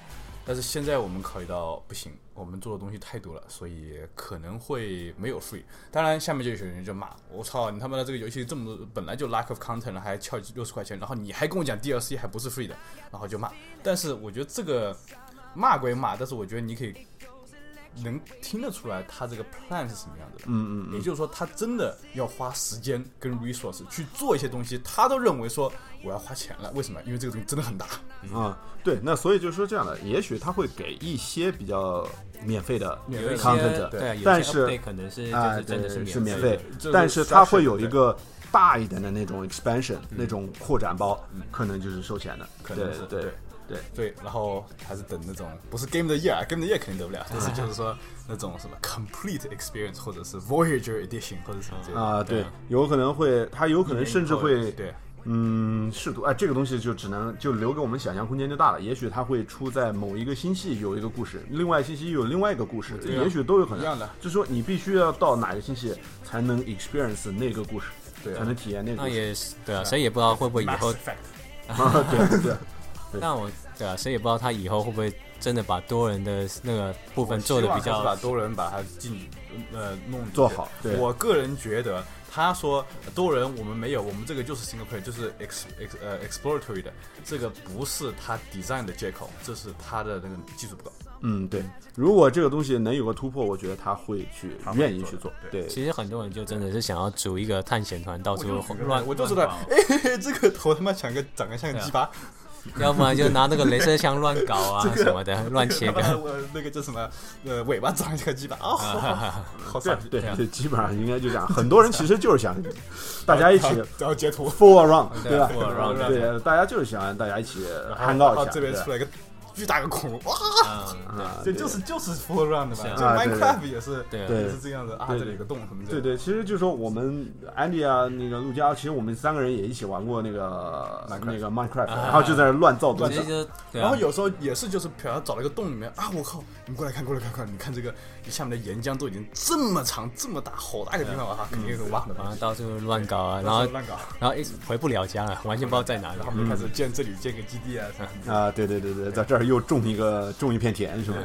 但是现在我们考虑到不行，我们做的东西太多了，所以可能会没有 free。当然，下面就有人就骂我操，你他妈的这个游戏这么多，本来就 lack of content 了，还翘六十块钱，然后你还跟我讲 DLC 还不是 free 的，然后就骂。但是我觉得这个骂归骂，但是我觉得你可以能听得出来他这个 plan 是什么样子的。嗯嗯也就是说，他真的要花时间跟 resource 去做一些东西，他都认为说我要花钱了，为什么？因为这个东西真的很大。嗯啊，对，那所以就是说这样的，也许他会给一些比较免费的免费 content，对但是可能是啊，就是真的对是免免费但是他会有一个大一点的那种 expansion，那种扩展包，可能就是收钱的，可能是对对。对对对，然后还是等那种不是 Game 的 Year，Game 的 Year 肯定得不了，但是就是说那种什么 Complete Experience 或者是 Voyager Edition 或者什么啊，对有可能会，他有可能甚至会对嗯，试图。哎，这个东西就只能就留给我们想象空间就大了。也许它会出在某一个星系有一个故事，另外星系又有另外一个故事，也许都有可能。一样的就是说你必须要到哪个星系才能 experience 那个故事，对啊才能体验那个故事。那也是对啊，谁也不知道会不会以后对 对。那我对啊，谁也不知道他以后会不会真的把多人的那个部分做的比希望是把多人把它进呃弄做好对我个人觉得，他说多人我们没有，我们这个就是 single player，就是 ex ex 呃 exploratory 的，这个不是他 design 的借口，这是他的那个技术不够。嗯，对。如果这个东西能有个突破，我觉得他会去他会愿意去做。对，其实很多人就真的是想要组一个探险团，到处乱乱，我就知道，哎，这个头他妈像个长得像个鸡巴，要不然就拿那个镭射枪乱搞啊什么的，乱切割。我那个叫什么呃尾巴长得像个鸡巴啊，好帅对。基本上应该就这样。很多人其实就是想大家一起然后截图，f o r around，对对吧对，大家就是想大家一起然 hang out 一下。这边对出来一个巨大个恐龙，哇，这就是就是 full around 的嘛，就是啊啊对对。Minecraft 也是对。也是这样的啊，这里有个洞什么的。对对，其实就是说我们 Andy 啊，那个陆佳，其实我们三个人也一起玩过那个那个 Minecraft，啊然后就在那乱造东西。然后，有时候也是，就是比方找了一个洞里面啊，我靠，你们过来看，过来看，看，你看这个下面的岩浆都已经这么长、这么大，好大个地方啊，肯定有个挖的吧，然后到处乱搞啊，然后乱搞，然后一回不了家了，完全不知道在哪里然。后我们就开始建这里建个基地啊，什么啊，对对对对，在这儿又种一个种一片田，是吧？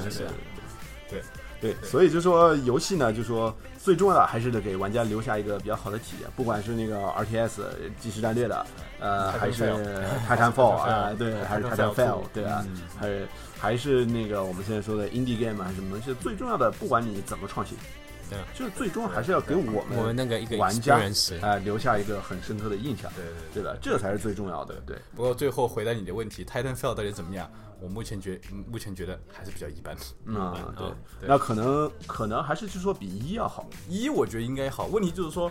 对对，所以就说游戏呢，就说最重要的还是得给玩家留下一个比较好的体验，不管是那个 RTS 即时战略的，呃，还是 Titanfall 啊，对，还是 Titanfall 对啊，还是还是那个我们现在说的 indie game 还是，什么东西，最重要的，不管你怎么创新，对啊就是最终还是要给我们我们们那个一个玩家啊留下一个很深刻的印象，对对对。对吧？这才是最重要的，对。不过最后回答你的问题，Titanfall 到底怎么样？我目前觉嗯目前觉得还是比较一般。嗯，对啊，对。那可能可能还是就是说比一要好，一我觉得应该好，问题就是说，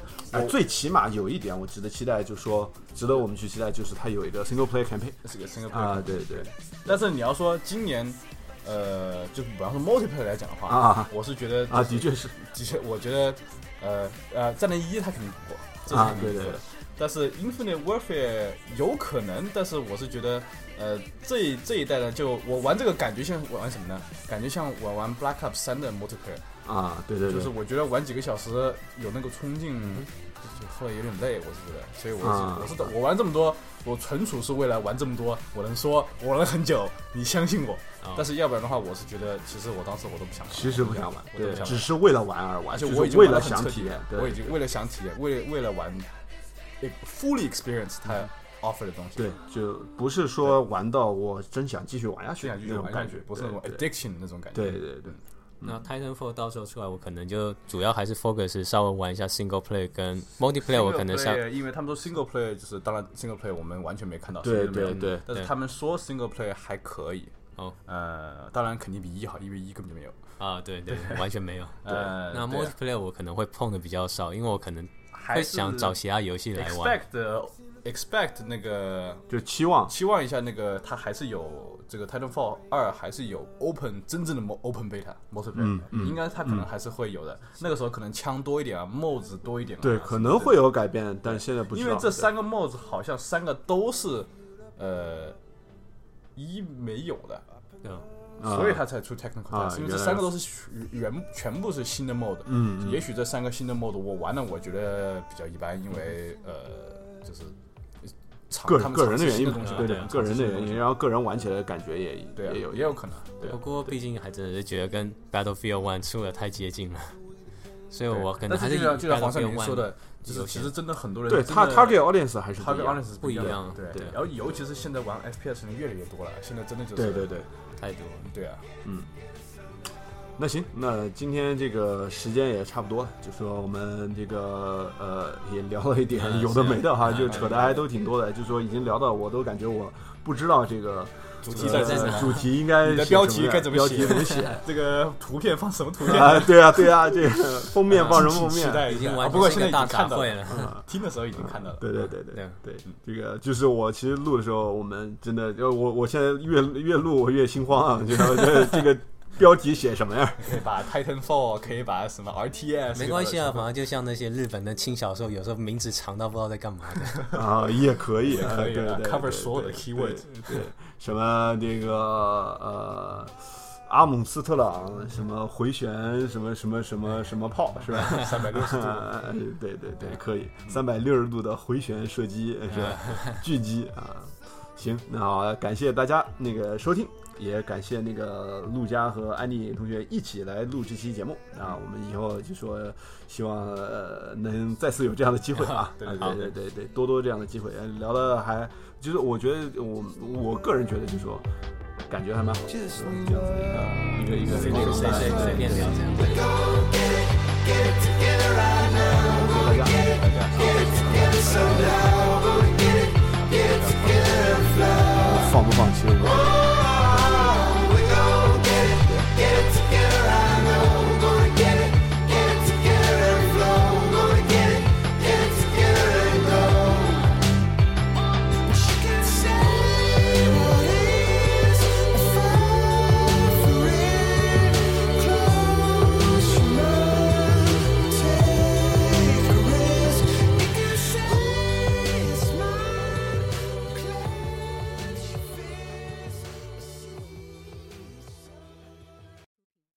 最起码有一点我值得期待，就是说值得我们去期待，就是它有一个 single player campaign 是个 single player，啊，对对。但是你要说今年，呃，就比方说 multiplayer 来讲的话，啊我是觉得啊，就是的确是。的确，我觉得，呃呃，战争一它肯定不过，这是啊肯定不过的。对对对。但是 Infinite Warfare 有可能，但是我是觉得，呃，这这一代呢，就我玩这个感觉像玩什么呢？感觉像我玩 Black Ops 三的 multiplayer，啊，对对对就是，我觉得玩几个小时有那个冲劲，就后来有点累，我是觉得，所以我是、啊我是，我玩这么多，我纯属是为了玩这么多，我能说我玩了很久，你相信我。啊但是要不然的话，我是觉得其实我当时我都不想玩，其实不想玩，对我都不，想。只是为了玩而玩，而且我已经为了想体验我已经为了想体验，为为了玩诶 fully experience 它 offer 的东西，对，就不是说玩到我真想继续玩下去就那种感觉玩下去，，不是那种对。对 addiction 那种感觉。对对对，那 Titanfall 到时候出来，我可能就主要还是 focus 稍微玩一下 single play 跟 multiplayer，我可能像因为他们说 single player 就是，当然 single player 我们完全没看到，对对对对但是他们说 single player 还可以，哦。呃，当然肯定比一好，因为一根本就没有。啊，对对，完全没有。呃，那对啊。multiplayer 我可能会碰的比较少，因为我可能还是想找其他游戏来玩。expect expect 那个就期望。期望一下那个，它还是有这个 Titanfall 二还是有 open 真正的 mo- open beta multiplayer，、嗯嗯。应该它可能还是会有的。那个时候可能枪多一点啊，mods 多一点、啊，对可能会有改变，但现在不知道，因为这三个 mods 好像三个都是呃一没有的，对所以他才出 technical 啊 test，、因为这三个都是原全部是新的 mode 嗯也许这三个新的 mode 我玩了，我觉得比较一般，因为呃就是个他个人的原因对对，个人的原因，然后个人玩起来的感觉也对啊，也有也有可能。对。不过毕竟还真的是觉得跟 Battlefield One 出的太接近了，所以我可能但还是就像黄善 Battlefield 明说的，就是其实真的很多人对他真的 target audience 还是他跟不一样 audience 不一样样对对。然后尤其是现在玩 FPS 的人越来越多了，现在真的就是对对对，太多了。对啊，那行，那今天这个时间也差不多了，就说我们这个呃也聊了一点嗯有的没的哈，就扯的还都挺多的，就说已经聊到我都感觉我不知道这个主题呃在哪？主题应该标题该怎么标写题怎么写这个图片放什么图片？啊？对啊对啊，这个 封面放什么封面？期待一下。啊已经完不过现在已经看到了。嗯听的时候已经看到了。对对对对对对，这个就是我其实录的时候，我们真的，呃，我我现在越越录我越心慌啊，就是这个标题写什么呀？可以把 Titanfall，可以把什么 RTS，没关系啊，反正就像那些日本的轻小说，有时候名字长到不知道在干嘛的。啊，也可以，啊可以啊对对 cover 所有的 keyword 对，对什么那个呃。阿姆斯特朗什么回旋什么什么什么什么炮是吧？三百六十度，对对对，可以，三百六十度的回旋射击是吧？狙击啊，行，那好，感谢大家那个收听，也感谢那个陆佳和安妮同学一起来录这期节目啊，我们以后就说希望、呃、能再次有这样的机会啊，对对对对对，多多这样的机会，聊的还就是我觉得我我个人觉得就是说感觉还蛮好，就是这样子一个一个一个个谁谁谁面聊。放不放弃？我。